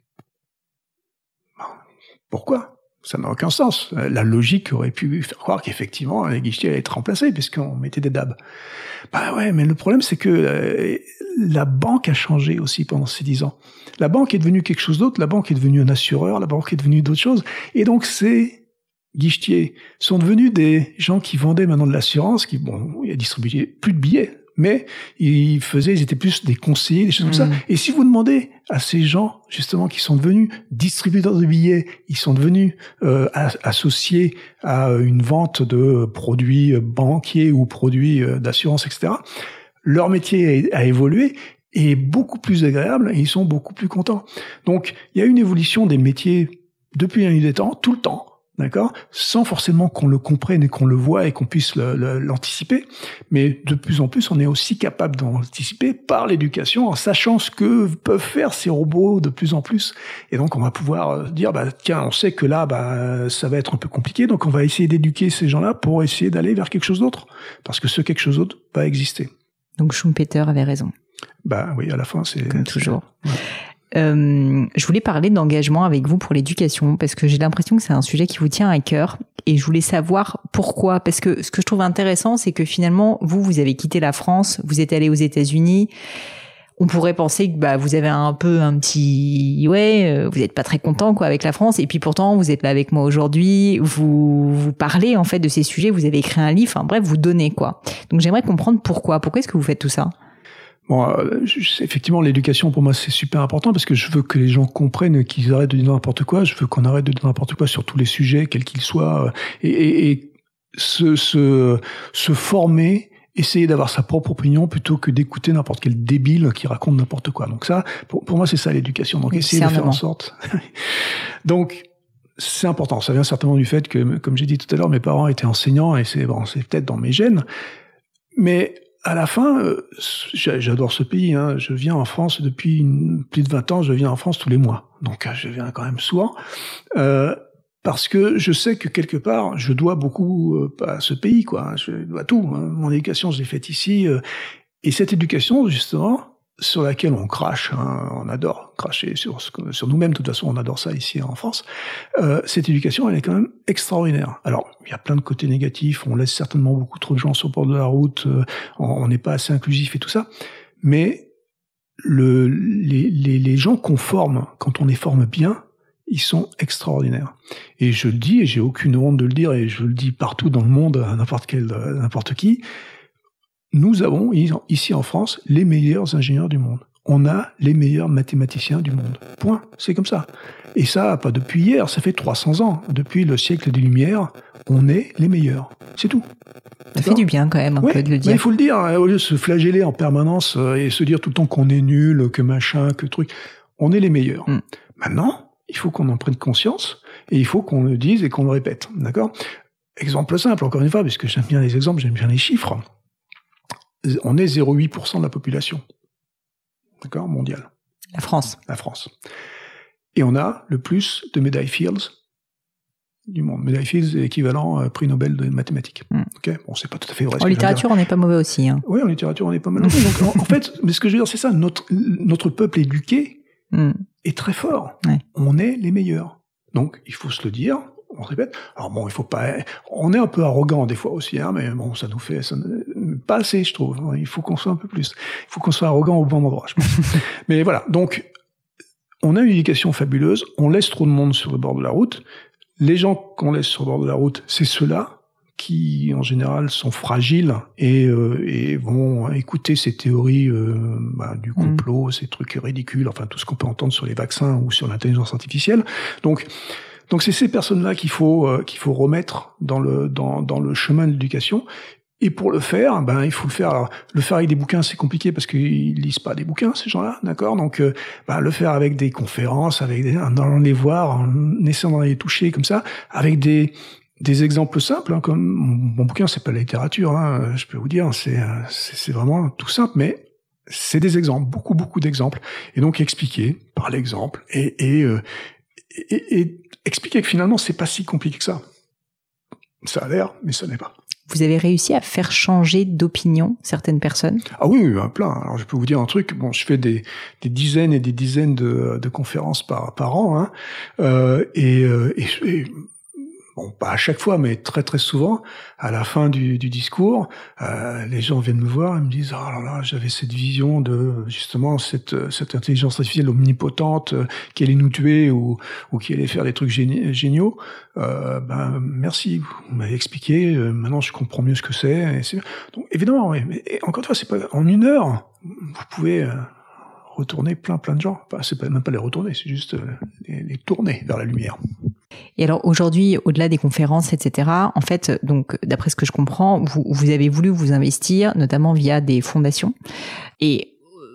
Pourquoi? Ça n'a aucun sens. La logique aurait pu faire croire qu'effectivement les guichetiers allaient être remplacés puisqu'on mettait des DAB. Bah ouais, mais le problème c'est que euh, la banque a changé aussi pendant ces dix ans. La banque est devenue quelque chose d'autre, la banque est devenue un assureur, la banque est devenue d'autres choses. Et donc ces guichetiers sont devenus des gens qui vendaient maintenant de l'assurance, qui, bon, distribuaient plus de billets, mais ils faisaient, ils étaient plus des conseillers, des choses comme ça. Mmh. Et si vous demandez à ces gens, justement, qui sont devenus distributeurs de billets, ils sont devenus euh, associés à une vente de produits banquiers ou produits euh, d'assurance, etc., leur métier a, évolué et est beaucoup plus agréable et ils sont beaucoup plus contents. Donc, il y a une évolution des métiers depuis nuit des temps, tout le temps, d'accord? Sans forcément qu'on le comprenne et qu'on le voit et qu'on puisse l'anticiper. Mais de plus en plus, on est aussi capable d'anticiper par l'éducation en sachant ce que peuvent faire ces robots de plus en plus. Et donc, on va pouvoir euh, dire, bah, tiens, on sait que là, bah, ça va être un peu compliqué, donc on va essayer d'éduquer ces gens-là pour essayer d'aller vers quelque chose d'autre. Parce que ce quelque chose d'autre va exister. Donc Schumpeter avait raison. Bah oui, à la fin, c'est... Comme toujours. Euh, je voulais parler d'engagement avec vous pour l'éducation parce que j'ai l'impression que c'est un sujet qui vous tient à cœur et je voulais savoir pourquoi. Parce que ce que je trouve intéressant, c'est que finalement, vous, vous avez quitté la France, vous êtes allé aux États-Unis. On pourrait penser que bah vous avez un peu un petit ouais, euh, vous n'êtes pas très content quoi avec la France et puis pourtant vous êtes là avec moi aujourd'hui, vous vous parlez en fait de ces sujets, vous avez écrit un livre, enfin bref, vous donnez quoi. Donc j'aimerais comprendre pourquoi, pourquoi est-ce que vous faites tout ça? Bon, euh, effectivement, l'éducation pour moi c'est super important parce que je veux que les gens comprennent qu'ils arrêtent de dire n'importe quoi. Je veux qu'on arrête de dire n'importe quoi sur tous les sujets, quels qu'ils soient, euh, et, et, et se, se, se former essayer d'avoir sa propre opinion plutôt que d'écouter n'importe quel débile qui raconte n'importe quoi. Donc ça, pour, pour moi, c'est ça l'éducation. Donc essayer de faire en sorte. (laughs) Donc c'est important. Ça vient certainement du fait que, comme j'ai dit tout à l'heure, mes parents étaient enseignants et c'est bon, c'est peut-être dans mes gènes. Mais à la fin, euh, j'adore ce pays. Hein. Je viens en France depuis plus de 20 ans. Je viens en France tous les mois, donc je viens quand même souvent. Euh, parce que je sais que quelque part, je dois beaucoup euh, à ce pays, quoi. Je dois tout. Hein. Mon éducation, je l'ai faite ici. Euh, et cette éducation, justement, sur laquelle on crache, hein, on adore cracher sur, sur nous-mêmes, de toute façon on adore ça ici en France, euh, cette éducation elle est quand même extraordinaire. Alors il y a plein de côtés négatifs, on laisse certainement beaucoup trop de gens sur le bord de la route, euh, on n'est pas assez inclusif et tout ça, mais le, les, les, les gens qu'on forme, quand on les forme bien, ils sont extraordinaires. Et je le dis, et j'ai aucune honte de le dire, et je le dis partout dans le monde, à n'importe quel, n'importe qui, nous avons ici en France les meilleurs ingénieurs du monde. On a les meilleurs mathématiciens du monde. Point. C'est comme ça. Et ça, pas depuis hier, ça fait 300 ans. Depuis le siècle des Lumières, on est les meilleurs. C'est tout. Ça fait du bien quand même un peu de le dire. il faut le dire, hein, au lieu de se flageller en permanence euh, et se dire tout le temps qu'on est nul, que machin, que truc. On est les meilleurs. Mm. Maintenant, il faut qu'on en prenne conscience et il faut qu'on le dise et qu'on le répète. D'accord? Exemple simple, encore une fois, puisque j'aime bien les exemples, j'aime bien les chiffres on est 0,8% de la population. D'accord? Mondiale. La France. La France. Et on a le plus de médailles Fields du monde. Médailles Fields est équivalent à prix Nobel de mathématiques. Hmm. Ok? Bon, c'est pas tout à fait vrai. En littérature, on n'est pas mauvais aussi. Hein. Oui, en littérature, on n'est pas mal. Donc, en, fait, mais ce que je veux dire, c'est ça. Notre, notre peuple éduqué hmm. est très fort. On est les meilleurs. Donc, il faut se le dire on répète. Alors bon, il faut pas. On est un peu arrogant des fois aussi, hein, mais bon, ça nous fait ça, pas assez, je trouve. Il faut qu'on soit un peu plus. Il faut qu'on soit arrogant au bon endroit. Je pense. (laughs) mais voilà. Donc, on a une éducation fabuleuse. On laisse trop de monde sur le bord de la route. Les gens qu'on laisse sur le bord de la route, c'est ceux-là qui, en général, sont fragiles et, euh, et vont écouter ces théories euh, bah, du mm. complot, ces trucs ridicules, enfin tout ce qu'on peut entendre sur les vaccins ou sur l'intelligence artificielle. Donc donc c'est ces personnes-là qu'il faut euh, qu'il faut remettre dans le dans, dans le chemin de l'éducation. Et pour le faire, ben il faut le faire. Alors, le faire avec des bouquins, c'est compliqué parce qu'ils lisent pas des bouquins ces gens-là, d'accord? Donc, euh, ben, le faire avec des conférences, avec des, en les voir, en essayant de les toucher comme ça, avec des des exemples simples, hein, comme mon, bouquin, c'est pas la littérature, hein, je peux vous dire, c'est c'est vraiment tout simple, mais c'est des exemples, beaucoup beaucoup d'exemples, et donc expliquer par l'exemple et et, euh, et, et expliquer que finalement, c'est pas si compliqué que ça. Ça a l'air, mais ça n'est pas. Vous avez réussi à faire changer d'opinion certaines personnes? Ah oui, oui, plein. Alors je peux vous dire un truc. Bon, je fais des, des dizaines et des dizaines de, de conférences par, par an, hein, euh, et, euh, et, bon, pas à chaque fois, mais très très souvent, à la fin du, discours, euh, les gens viennent me voir et me disent oh là là, j'avais cette vision de justement cette intelligence artificielle omnipotente euh, qui allait nous tuer ou qui allait faire des trucs géniaux. Euh, ben merci, vous m'avez expliqué. Maintenant, je comprends mieux ce que c'est. Donc évidemment, mais encore une fois, c'est pas en une heure, vous pouvez retourner plein plein de gens. c'est pas même pas les retourner, c'est juste les, les tourner vers la lumière. Et alors aujourd'hui, au-delà des conférences, etc., en fait, donc d'après ce que je comprends, vous, vous avez voulu vous investir, notamment via des fondations. Et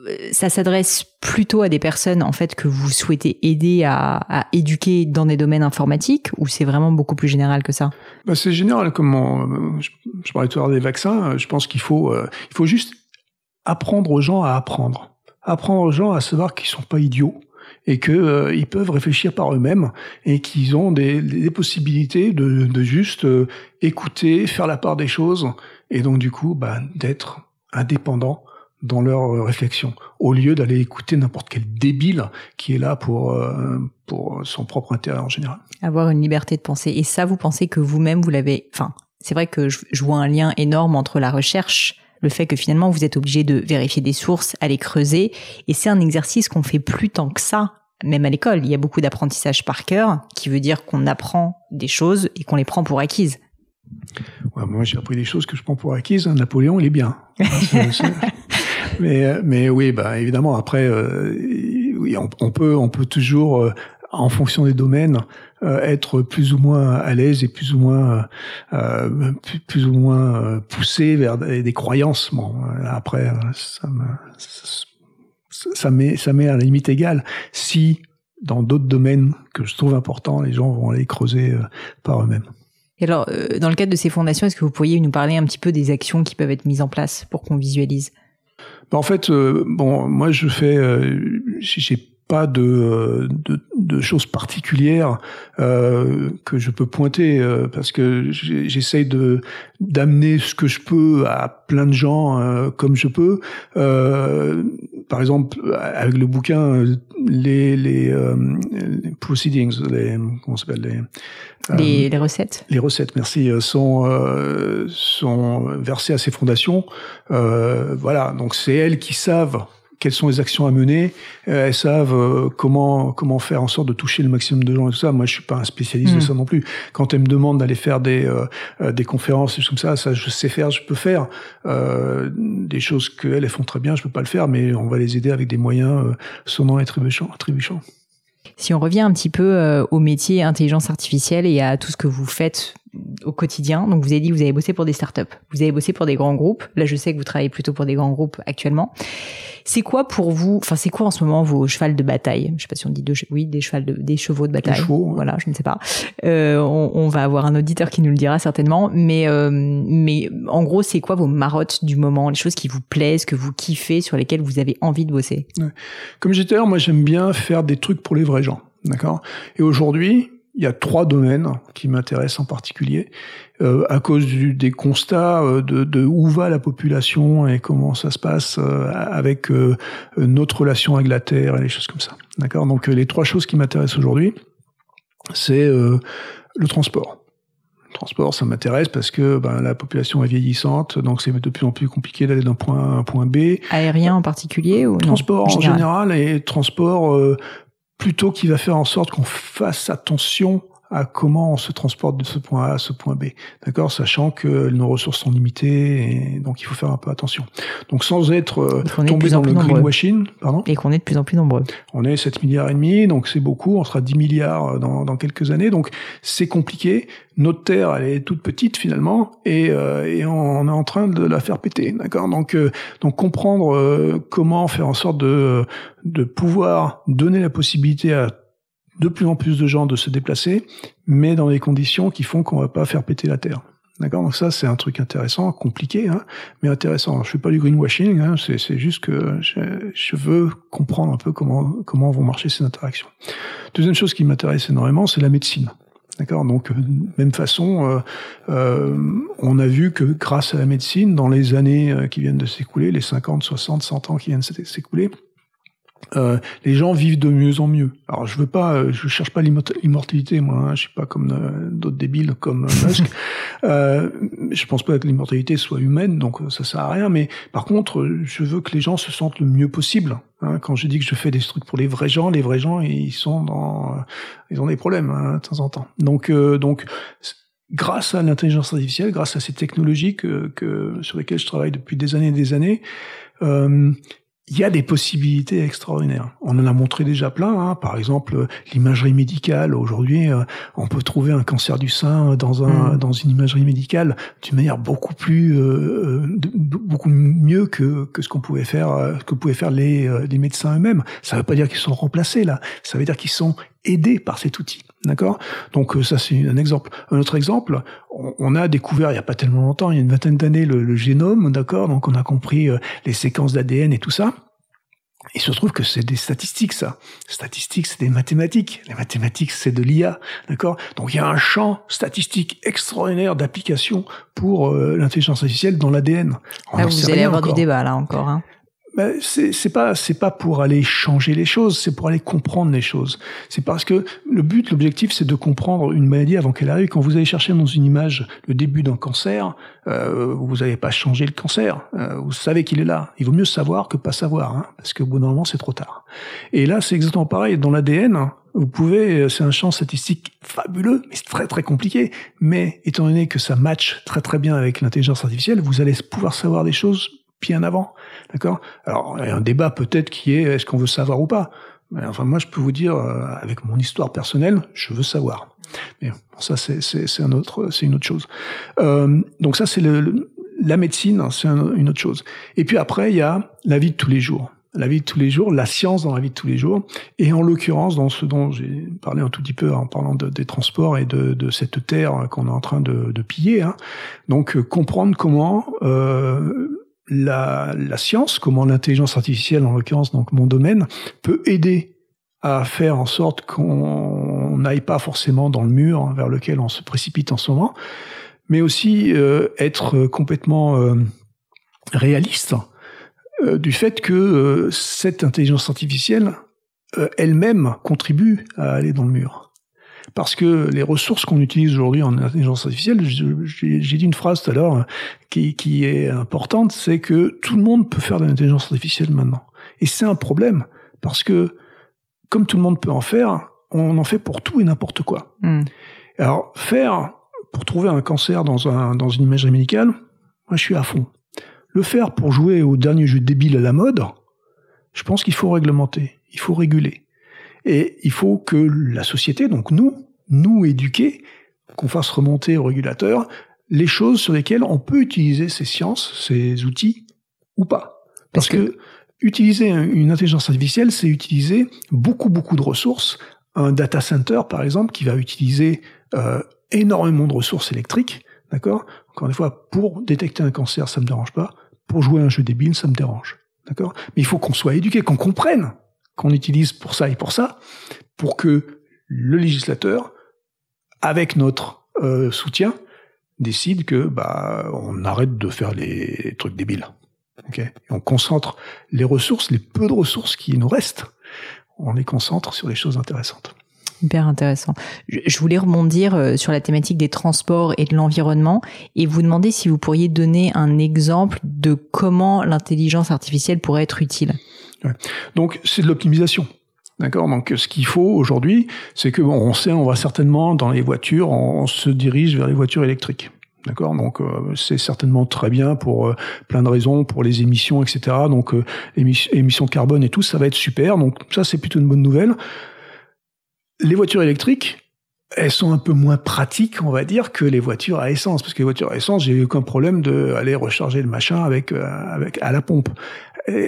euh, ça s'adresse plutôt à des personnes en fait que vous souhaitez aider à, à éduquer dans des domaines informatiques ou c'est vraiment beaucoup plus général que ça? Bah C'est général. Comme je, je, parlais tout à l'heure des vaccins, euh, je pense qu'il faut, euh, il faut juste apprendre aux gens à apprendre. Apprendre aux gens à savoir qu'ils sont pas idiots et que euh, ils peuvent réfléchir par eux-mêmes et qu'ils ont des, des, possibilités de, de juste euh, écouter, faire la part des choses et donc du coup bah, d'être indépendants dans leur euh, réflexion, au lieu d'aller écouter n'importe quel débile qui est là pour pour son propre intérêt en général. Avoir une liberté de penser. Et ça, vous pensez que vous-même, vous l'avez... Enfin, c'est vrai que je, je vois un lien énorme entre la recherche le fait que finalement vous êtes obligé de vérifier des sources, aller creuser, et c'est un exercice qu'on fait plus tant que ça, même à l'école. Il y a beaucoup d'apprentissage par cœur, qui veut dire qu'on apprend des choses et qu'on les prend pour acquises. Moi, j'ai appris des choses que je prends pour acquises. Napoléon, il est bien. (laughs) mais, euh, mais oui, bah évidemment. Après, euh, on, peut, toujours euh, en fonction des domaines, euh, être plus ou moins à l'aise et plus ou moins euh, plus, ou moins euh, poussé vers des, croyances. Bon, après, ça me ça met ça met à la limite égale si dans d'autres domaines que je trouve importants, les gens vont aller creuser par eux-mêmes. Et alors, dans le cadre de ces fondations, est-ce que vous pourriez nous parler un petit peu des actions qui peuvent être mises en place pour qu'on visualise? Ben, En fait, bon, moi je fais, j'ai pas de, de, de choses particulières euh, que je peux pointer euh, parce que j'essaye de d'amener ce que je peux à plein de gens euh, comme je peux. Euh, par exemple, avec le bouquin, les les, les proceedings, les comment s'appelle les, les, les recettes. Les recettes, merci, sont sont versées à ces fondations. voilà, donc c'est elles qui savent quelles sont les actions à mener. Euh, elles savent euh, comment comment faire en sorte de toucher le maximum de gens et tout ça. Moi, je suis pas un spécialiste de hmm. ça non plus. Quand elles me demandent d'aller faire des euh, des conférences et comme ça, ça je sais faire, je peux faire des choses qu'elles elles font très bien. Je peux pas le faire, mais on va les aider avec des moyens sonnants et trébuchants. trébuchants. Si on revient un petit peu au métier intelligence artificielle et à tout ce que vous faites au quotidien. Donc vous avez dit que vous avez bossé pour des startups, vous avez bossé pour des grands groupes. Là, je sais que vous travaillez plutôt pour des grands groupes actuellement. C'est quoi pour vous Enfin, c'est quoi en ce moment vos chevals de bataille? Je sais pas si on dit de, oui, des chevals de, des chevaux de bataille. Chevaux, Voilà, je ne sais pas. Euh, on, on, va avoir un auditeur qui nous le dira certainement. Mais euh, mais en gros, c'est quoi vos marottes du moment? Les choses qui vous plaisent, que vous kiffez, sur lesquelles vous avez envie de bosser? Comme j'étais là, moi j'aime bien faire des trucs pour les vrais gens. D'accord? Et aujourd'hui, il y a trois domaines qui m'intéressent en particulier euh, à cause du, des constats euh, de, de, où va la population et comment ça se passe euh, avec euh, notre relation avec la Terre et les choses comme ça. D'accord? Donc les trois choses qui m'intéressent aujourd'hui, c'est le transport. Le transport, ça m'intéresse parce que ben, la population est vieillissante, donc c'est de plus en plus compliqué d'aller d'un point A à un point B. Aérien en particulier ou Transport en général, et transport plutôt qui va faire en sorte qu'on fasse attention à comment on se transporte de ce point A à ce point B. D'accord Sachant que nos ressources sont limitées et donc il faut faire un peu attention. Donc sans être euh, tombé dans le greenwashing, pardon Et qu'on est de plus en plus nombreux. On est 7 milliards et demi, donc c'est beaucoup, on sera 10 milliards euh, dans, dans quelques années, donc c'est compliqué. Notre Terre, elle est toute petite finalement, et, euh, et on est en train de la faire péter, d'accord Donc euh, donc comprendre comment faire en sorte de de pouvoir donner la possibilité à de plus en plus de gens de se déplacer, mais dans des conditions qui font qu'on va pas faire péter la terre. D'accord? Donc ça, c'est un truc intéressant, compliqué, hein, mais intéressant. Je fais pas du greenwashing, hein, c'est juste que je, je, veux comprendre un peu comment comment vont marcher ces interactions. Deuxième chose qui m'intéresse énormément, c'est la médecine. D'accord? Donc, même façon, euh, euh, on a vu que grâce à la médecine, dans les années euh, qui viennent de s'écouler, les 50, 60, 100 ans qui viennent de s'écouler, euh, les gens vivent de mieux en mieux. Alors je veux pas, euh, je cherche pas l'immortalité, moi. Hein, je suis pas comme euh, d'autres débiles comme Musk. (laughs) euh, je pense pas que l'immortalité soit humaine, donc ça sert à rien. Mais par contre, je veux que les gens se sentent le mieux possible. Hein, quand je dis que je fais des trucs pour les vrais gens, les vrais gens, ils sont dans, ils ont des problèmes hein, de temps en temps. Donc, donc grâce à l'intelligence artificielle, grâce à ces technologies que, que, sur lesquelles je travaille depuis des années et des années, euh, il y a des possibilités extraordinaires. On en a montré déjà plein. Hein. Par exemple, l'imagerie médicale. Aujourd'hui, euh, on peut trouver un cancer du sein dans un mm. dans une imagerie médicale d'une manière beaucoup plus euh, euh beaucoup mieux que que ce qu'on pouvait faire que pouvaient faire les les médecins eux-mêmes. Ça ne veut pas dire qu'ils sont remplacés là. Ça veut dire qu'ils sont aidés par cet outil. D'accord? Donc euh, ça c'est un exemple. Un autre exemple, on, a découvert il n'y a pas tellement longtemps, il y a une vingtaine d'années, le, génome, d'accord? Donc on a compris euh, les séquences d'ADN et tout ça. Il se trouve que c'est des statistiques, ça. Statistiques, c'est des mathématiques. Les mathématiques, c'est de l'IA, d'accord? Donc il y a un champ statistique extraordinaire d'application pour euh, l'intelligence artificielle dans l'ADN. Ah, vous allez avoir du débat là encore. Hein c'est pas c'est pas pour aller changer les choses, c'est pour aller comprendre les choses. C'est parce que le but, l'objectif, c'est de comprendre une maladie avant qu'elle arrive. Quand vous allez chercher dans une image le début d'un cancer, euh, vous n'allez pas changer le cancer. Euh, vous savez qu'il est là. Il vaut mieux savoir que pas savoir, hein, parce que d'un moment, c'est trop tard. Et là, c'est exactement pareil. Dans l'ADN, vous pouvez, c'est un champ statistique fabuleux, mais c'est très très compliqué. Mais étant donné que ça match très très bien avec l'intelligence artificielle, vous allez pouvoir savoir des choses bien avant. D'accord? Alors, il y a un débat peut-être qui est est-ce qu'on veut savoir ou pas? Mais Enfin, moi, je peux vous dire, euh, avec mon histoire personnelle, je veux savoir. Mais bon, ça, c'est, un autre, c'est une autre chose. Euh, donc ça, c'est le, la médecine, c'est une autre chose. Et puis après, il y a la vie de tous les jours. La vie de tous les jours, la science dans la vie de tous les jours, et en l'occurrence dans ce dont j'ai parlé un tout petit peu en parlant de, des transports et de, de cette terre qu'on est en train de, de piller. Hein. Donc euh, comprendre comment euh, la, la science, comment l'intelligence artificielle, en l'occurrence donc mon domaine, peut aider à faire en sorte qu'on n'aille pas forcément dans le mur vers lequel on se précipite en ce moment, mais aussi euh, être complètement euh, réaliste euh, du fait que cette intelligence artificielle elle-même contribue à aller dans le mur. Parce que les ressources qu'on utilise aujourd'hui en intelligence artificielle, j'ai dit une phrase tout à l'heure qui, qui est importante, c'est que tout le monde peut faire de l'intelligence artificielle maintenant. Et c'est un problème, parce que comme tout le monde peut en faire, on en fait pour tout et n'importe quoi. Hmm. Alors, faire pour trouver un cancer dans, un, dans une imagerie médicale, moi je suis à fond. Le faire pour jouer au dernier jeu débile à la mode, je pense qu'il faut réglementer, il faut réguler. Et il faut que la société, donc nous, nous éduquer, qu'on fasse remonter au régulateur les choses sur lesquelles on peut utiliser ces sciences, ces outils, ou pas. Parce que utiliser une intelligence artificielle, c'est utiliser beaucoup, beaucoup de ressources. Un data center, par exemple, qui va utiliser euh, énormément de ressources électriques, d'accord? Encore une fois, pour détecter un cancer, ça me dérange pas. Pour jouer à un jeu débile, ça me dérange, d'accord? Mais il faut qu'on soit éduqué, qu'on comprenne qu'on utilise pour ça et pour ça, pour que le législateur, avec notre euh, soutien, décide que bah on arrête de faire les trucs débiles. On concentre les ressources, les peu de ressources qui nous restent, on les concentre sur des choses intéressantes. Hyper intéressant. Je voulais rebondir euh, sur la thématique des transports et de l'environnement et vous demander si vous pourriez donner un exemple de comment l'intelligence artificielle pourrait être utile. Donc c'est de l'optimisation. D'accord? Donc, ce qu'il faut aujourd'hui, c'est que bon, on sait, on va certainement dans les voitures, on se dirige vers les voitures électriques. D'accord, donc euh, c'est certainement très bien pour euh, plein de raisons, pour les émissions, etc. Donc euh, émissions carbone et tout, ça va être super. Donc ça, c'est plutôt une bonne nouvelle. Les voitures électriques, elles sont un peu moins pratiques, on va dire, que les voitures à essence. Parce que les voitures à essence, j'ai eu aucun problème de aller recharger le machin avec, avec à la pompe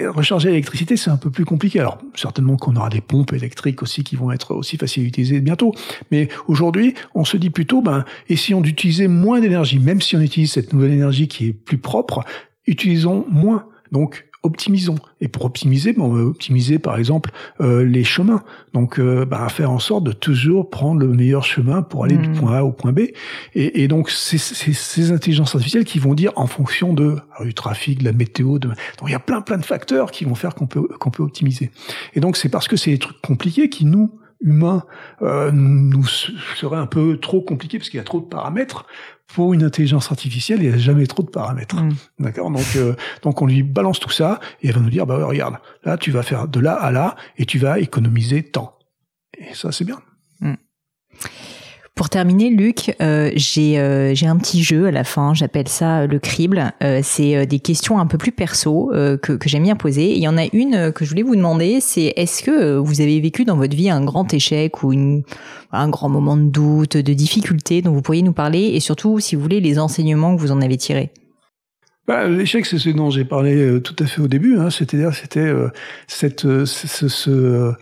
recharger l'électricité, c'est un peu plus compliqué. Alors, certainement qu'on aura des pompes électriques aussi qui vont être aussi faciles à utiliser bientôt. Mais aujourd'hui, on se dit plutôt, ben, essayons d'utiliser moins d'énergie. Même si on utilise cette nouvelle énergie qui est plus propre, utilisons moins. Donc, optimisons. Et pour optimiser, ben, on va optimiser par exemple euh, les chemins. Donc, euh, ben, faire en sorte de toujours prendre le meilleur chemin pour aller du mmh. point A au point B. Et, et donc, c'est ces intelligences artificielles qui vont dire en fonction de du trafic, de la météo. De... Donc, il y a plein plein de facteurs qui vont faire qu'on peut qu'on peut optimiser. Et donc, c'est parce que c'est des trucs compliqués qui nous humains euh, nous serait un peu trop compliqué parce qu'il y a trop de paramètres pour une intelligence artificielle, il n'y a jamais trop de paramètres. Mm. D'accord? Donc, euh, donc on lui balance tout ça et elle va nous dire, bah regarde, là tu vas faire de là à là et tu vas économiser temps. Et ça, c'est bien. Mm. Pour terminer, Luc, euh, j'ai euh, j'ai un petit jeu à la fin. J'appelle ça euh, le crible. C'est des questions un peu plus perso que, j'aime bien poser. Il y en a une que je voulais vous demander. C'est est-ce que vous avez vécu dans votre vie un grand échec ou un grand moment de doute, de difficulté dont vous pourriez nous parler? Et surtout, si vous voulez, les enseignements que vous en avez tirés. Bah, L'échec, c'est ce dont j'ai parlé tout à fait au début. Hein. C'était cette, ce, ce,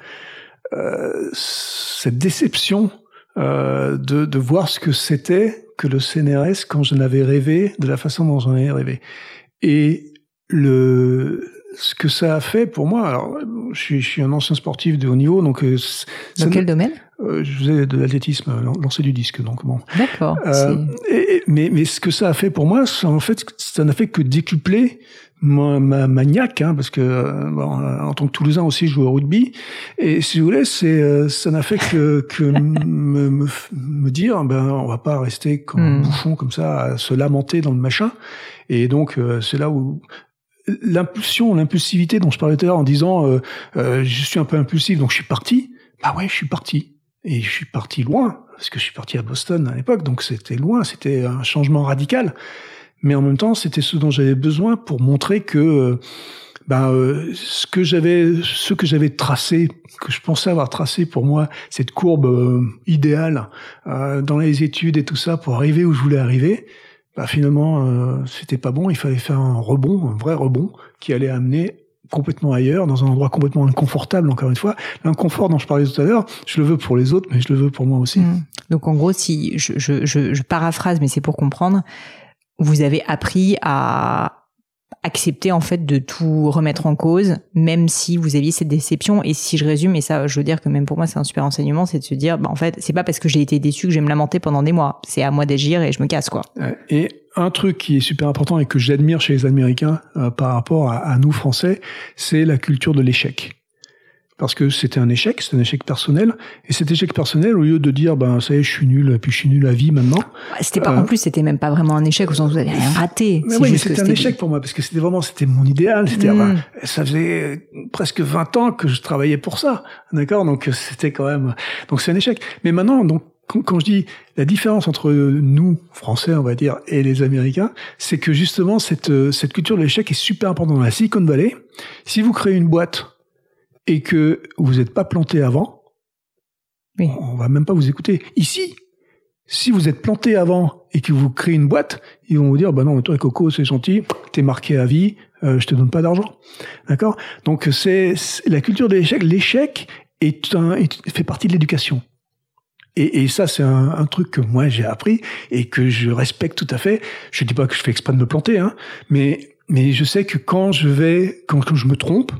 cette déception euh, de, de, voir ce que c'était que le CNRS quand j'en avais rêvé, de la façon dont j'en avais rêvé. Et le, ce que ça a fait pour moi, alors je suis, je suis un ancien sportif de haut niveau, donc euh, dans quel domaine? Euh, Je faisais de l'athlétisme, lancer du disque, donc bon. D'accord. Euh, mais, mais ce que ça a fait pour moi, ça, en fait, ça n'a fait que décupler ma, ma maniaque, hein, parce que euh, bon, euh, en tant que Toulousain aussi, je joue au rugby. Et si vous voulez, c'est euh, ça n'a fait que, que (laughs) me, me, me, dire, ben on va pas rester comme un hmm. bouffon comme ça, à se lamenter dans le machin. Et donc c'est là où l'impulsion, l'impulsivité dont je parlais tout à l'heure en disant euh, je suis un peu impulsif, donc je suis parti. Bah ouais, je suis parti. Et je suis parti loin, parce que je suis parti à Boston à l'époque, donc c'était loin, c'était un changement radical mais en même temps, c'était ce dont j'avais besoin pour montrer que euh, ben, euh, ce que j'avais, ce que j'avais tracé, que je pensais avoir tracé pour moi, cette courbe euh, idéale dans les études et tout ça pour arriver où je voulais arriver, ben, finalement, c'était pas bon. Il fallait faire un rebond, un vrai rebond, qui allait amener complètement ailleurs, dans un endroit complètement inconfortable, encore une fois. L'inconfort dont je parlais tout à l'heure, je le veux pour les autres, mais je le veux pour moi aussi. Mmh. Donc en gros, si je paraphrase, mais c'est pour comprendre, vous avez appris à accepter en fait de tout remettre en cause, même si vous aviez cette déception. Et si je résume, et ça, je veux dire que même pour moi, c'est un super enseignement, c'est de se dire, bah, en fait, c'est pas parce que j'ai été déçu que je vais me lamenter pendant des mois. C'est à moi d'agir et je me casse, quoi. Et un truc qui est super important et que j'admire chez les Américains euh, par rapport à nous Français, c'est la culture de l'échec parce que c'était un échec, c'était un échec personnel. Et cet échec personnel, au lieu de dire, ben, ça y est, je suis nul, puis je suis nul à vie maintenant. C'était pas, en euh, plus, c'était même pas vraiment un échec, au sens où vous avez rien raté. Mais oui, mais c'était un échec pour moi, parce que c'était vraiment, c'était mon idéal. C'était, mm. ben, ça faisait presque 20 ans que je travaillais pour ça. D'accord? Donc, c'était quand même, donc c'est un échec. Mais maintenant, donc, quand, je dis la différence entre nous, Français, on va dire, et les Américains, c'est que justement, cette, cette culture de l'échec est super importante dans la Silicon Valley. Si vous créez une boîte, et que vous n'êtes pas planté avant, oui. on va même pas vous écouter. Ici, si vous êtes planté avant et que vous créez une boîte, ils vont vous dire, bah non, toi Coco, c'est gentil, t'es marqué à vie, euh, je te donne pas d'argent. D'accord? Donc c'est la culture de l'échec. L'échec est un, fait partie de l'éducation. Et, et, ça, c'est un, un, truc que moi j'ai appris et que je respecte tout à fait. Je dis pas que je fais exprès de me planter, hein, mais mais je sais que quand je vais, quand, quand je me trompe,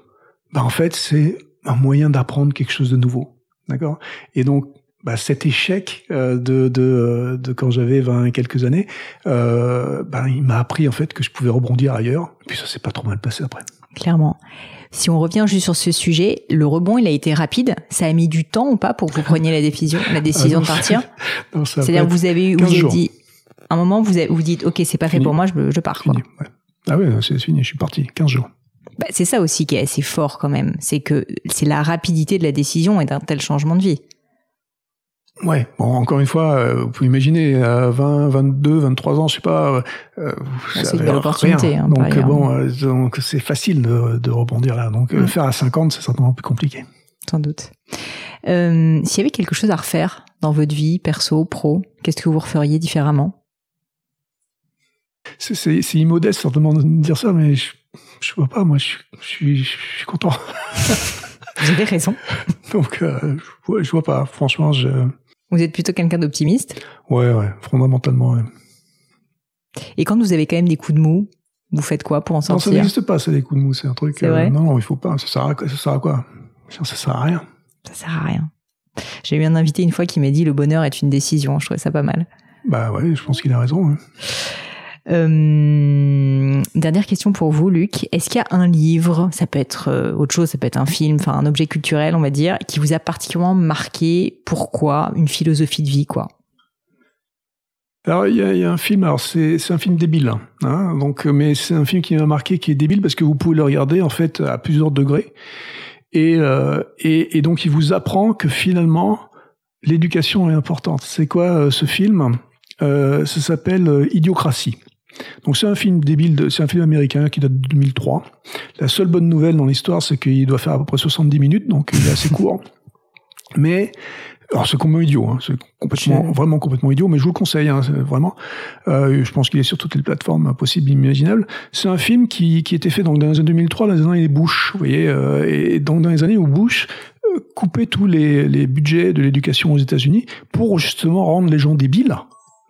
bah en fait, c'est un moyen d'apprendre quelque chose de nouveau. D'accord? Et donc, bah, cet échec euh, de, de, de, quand j'avais 20 et quelques années, euh, bah, il m'a appris en fait que je pouvais rebondir ailleurs. Et puis ça s'est pas trop mal passé après. Clairement. Si on revient juste sur ce sujet, le rebond, il a été rapide. Ça a mis du temps ou pas pour que vous preniez la décision, la décision ah de (laughs) partir? C'est-à-dire que vous avez, vous avez dit, un moment, vous vous dites, ok, c'est pas fait pour moi, je, je pars. Quoi. Ah oui, c'est fini, je suis parti, 15 jours. Bah, c'est ça aussi qui est assez fort quand même. C'est que c'est la rapidité de la décision et d'un tel changement de vie. Ouais, bon, encore une fois, euh, vous pouvez imaginer, à 20, 22, 23 ans, je sais pas, euh, euh c'est une belle opportunité. Hein, donc bon, euh, donc c'est facile de, de, rebondir là. Donc mm. faire à 50, c'est certainement plus compliqué. Sans doute. S'il y avait quelque chose à refaire dans votre vie, perso, pro, qu'est-ce que vous referiez différemment? C'est immodeste certainement de dire ça, mais je je vois pas, moi, je, suis, je suis content. Vous avez raison. (laughs) Donc, euh, je, vois pas. Franchement, je. Vous êtes plutôt quelqu'un d'optimiste. Ouais, ouais, fondamentalement. Ouais. Et quand vous avez quand même des coups de mou, vous faites quoi pour en sortir Non, ça n'existe pas, c'est des coups de mou. C'est un truc. Euh, vrai non, non, il faut pas. Ça sert à, ça sert à quoi? Ça sert à rien. Ça sert à rien. J'ai eu un invité une fois qui m'a dit le bonheur est une décision. Je trouvais ça pas mal. Bah ouais, je pense qu'il a raison. Hein. Euh, dernière question pour vous, Luc. Est-ce qu'il y a un livre, ça peut être euh, autre chose, ça peut être un film, enfin un objet culturel, on va dire, qui vous a particulièrement marqué? Pourquoi? Une philosophie de vie, quoi? Alors il y, a, un film, alors c'est un film débile, hein, donc mais c'est un film qui m'a marqué, qui est débile parce que vous pouvez le regarder en fait à plusieurs degrés, euh, et, et, donc il vous apprend que finalement l'éducation est importante. C'est quoi ce film? Ça s'appelle Idiocratie. Donc c'est un film débile, c'est un film américain qui date de 2003. La seule bonne nouvelle dans l'histoire, c'est qu'il doit faire à peu près 70 minutes, donc il est assez court. (laughs) Mais alors c'est complètement idiot, hein, c'est complètement, vraiment complètement idiot, mais je vous le conseille, hein, vraiment. Euh, je pense qu'il est sur toutes les plateformes possibles, imaginables. C'est un film qui, qui était fait donc dans les années 2003, dans les années Bush, vous voyez, euh, et donc dans les années où Bush euh, coupait tous les, les budgets de l'éducation aux États-Unis pour justement rendre les gens débiles,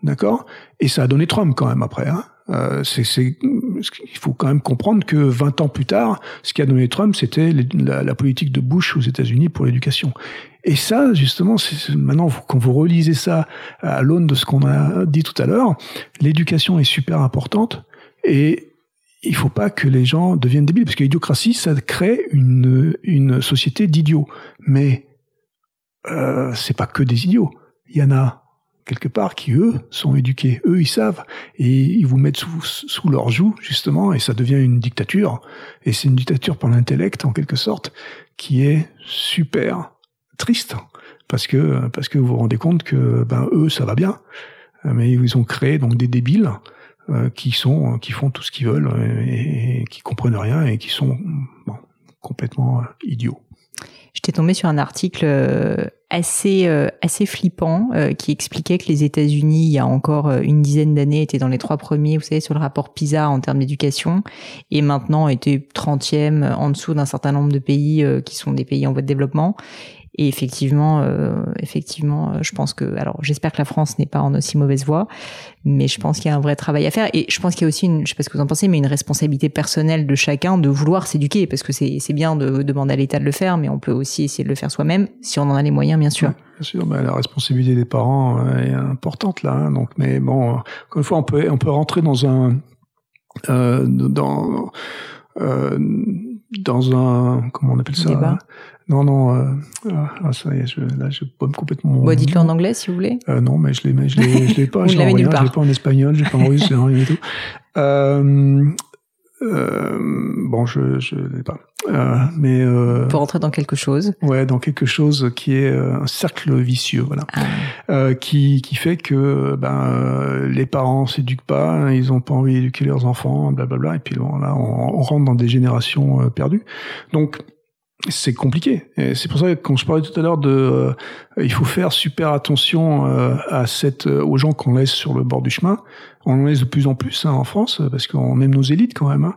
d'accord? Et ça a donné Trump quand même après. Hein euh, c'est, il faut quand même comprendre que 20 ans plus tard, ce qui a donné Trump, c'était la, politique de Bush aux États-Unis pour l'éducation. Et ça, justement, maintenant, quand vous relisez ça à l'aune de ce qu'on a dit tout à l'heure, l'éducation est super importante et il faut pas que les gens deviennent débiles, parce que l'idiocratie, ça crée une, une société d'idiots. Mais euh, c'est pas que des idiots. Il y en a quelque part qui eux sont éduqués, eux ils savent. Et ils vous mettent sous, sous leur joug justement et ça devient une dictature. Et c'est une dictature par l'intellect en quelque sorte qui est super triste. Parce que parce que vous vous rendez compte que ben eux ça va bien. Mais ils ont créé donc des débiles euh, qui sont qui font tout ce qu'ils veulent et, et, qui comprennent rien et qui sont bon, complètement idiots. J'étais tombée sur un article euh, assez euh, assez flippant euh, qui expliquait que les États-Unis, il y a encore une dizaine d'années, étaient dans les trois premiers, vous savez, sur le rapport PISA en termes d'éducation, et maintenant étaient trentième en dessous d'un certain nombre de pays qui sont des pays en voie de développement. Et effectivement, euh, effectivement, euh, je pense que, alors, j'espère que la France n'est pas en aussi mauvaise voie, mais je pense qu'il y a un vrai travail à faire. Et je pense qu'il y a aussi, une, je sais pas ce que vous en pensez, mais une responsabilité personnelle de chacun de vouloir s'éduquer, parce que c'est c'est bien de demander à l'État de le faire, mais on peut aussi essayer de le faire soi-même si on en a les moyens, bien sûr. bien sûr, bah, la responsabilité des parents euh, est importante là. Hein, donc, mais bon, encore une fois, on peut on peut rentrer dans un euh, dans euh, dans un comment on appelle ça Débat. Non, non, euh, ah, ça y est, je, là, je pomme complètement. Bon, dites-le en anglais si vous voulez. Euh, non, mais je l'ai, mais je l'ai, je l'ai pas. (laughs) En nulle rien. Je l'ai pas en espagnol, j'ai pas en russe, j'ai rien du tout. (laughs) Euh, euh, bon, je, je l'ai pas. Euh, mais euh, peut rentrer dans quelque chose. ouais, dans quelque chose qui est un cercle vicieux, voilà, Ah, euh, qui qui fait que ben les parents s'éduquent pas, ils ont pas envie d'éduquer leurs enfants, blablabla, et puis bon, là, on, on rentre dans des générations perdues. Donc c'est compliqué. Et c'est pour ça que quand je parlais tout à l'heure de, euh, il faut faire super attention euh, à cette, euh, aux gens qu'on laisse sur le bord du chemin. On en laisse de plus en plus hein, en France parce qu'on aime nos élites quand même. hein.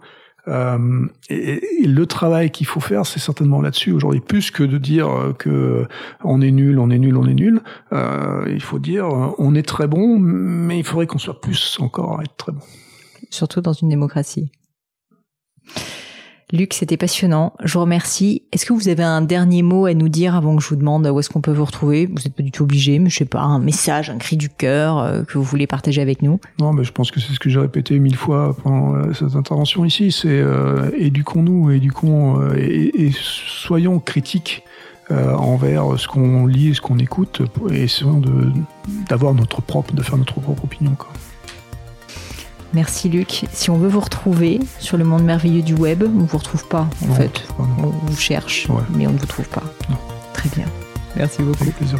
Euh, et, et le travail qu'il faut faire, c'est certainement là-dessus aujourd'hui, plus que de dire euh, que on est nul, on est nul, on est nul. Euh, il faut dire, euh, on est très bon, mais il faudrait qu'on soit plus encore à être très bon. surtout dans une démocratie. Luc, c'était passionnant. Je vous remercie. Est-ce que vous avez un dernier mot à nous dire avant que je vous demande où est-ce qu'on peut vous retrouver? Vous n'êtes pas du tout obligé, mais je sais pas, un message, un cri du cœur euh, que vous voulez partager avec nous? Non, mais je pense que c'est ce que j'ai répété mille fois pendant euh, cette intervention ici. C'est euh, éduquons-nous, éduquons et, soyons critiques envers ce qu'on lit et ce qu'on écoute, et essayons d'avoir notre propre, de faire notre propre opinion. Merci Luc. Si on veut vous retrouver sur le monde merveilleux du web, on vous retrouve pas en Non, fait. On vous cherche, Ouais. mais on ne vous trouve pas. Non. Très bien. Merci beaucoup. avec plaisir.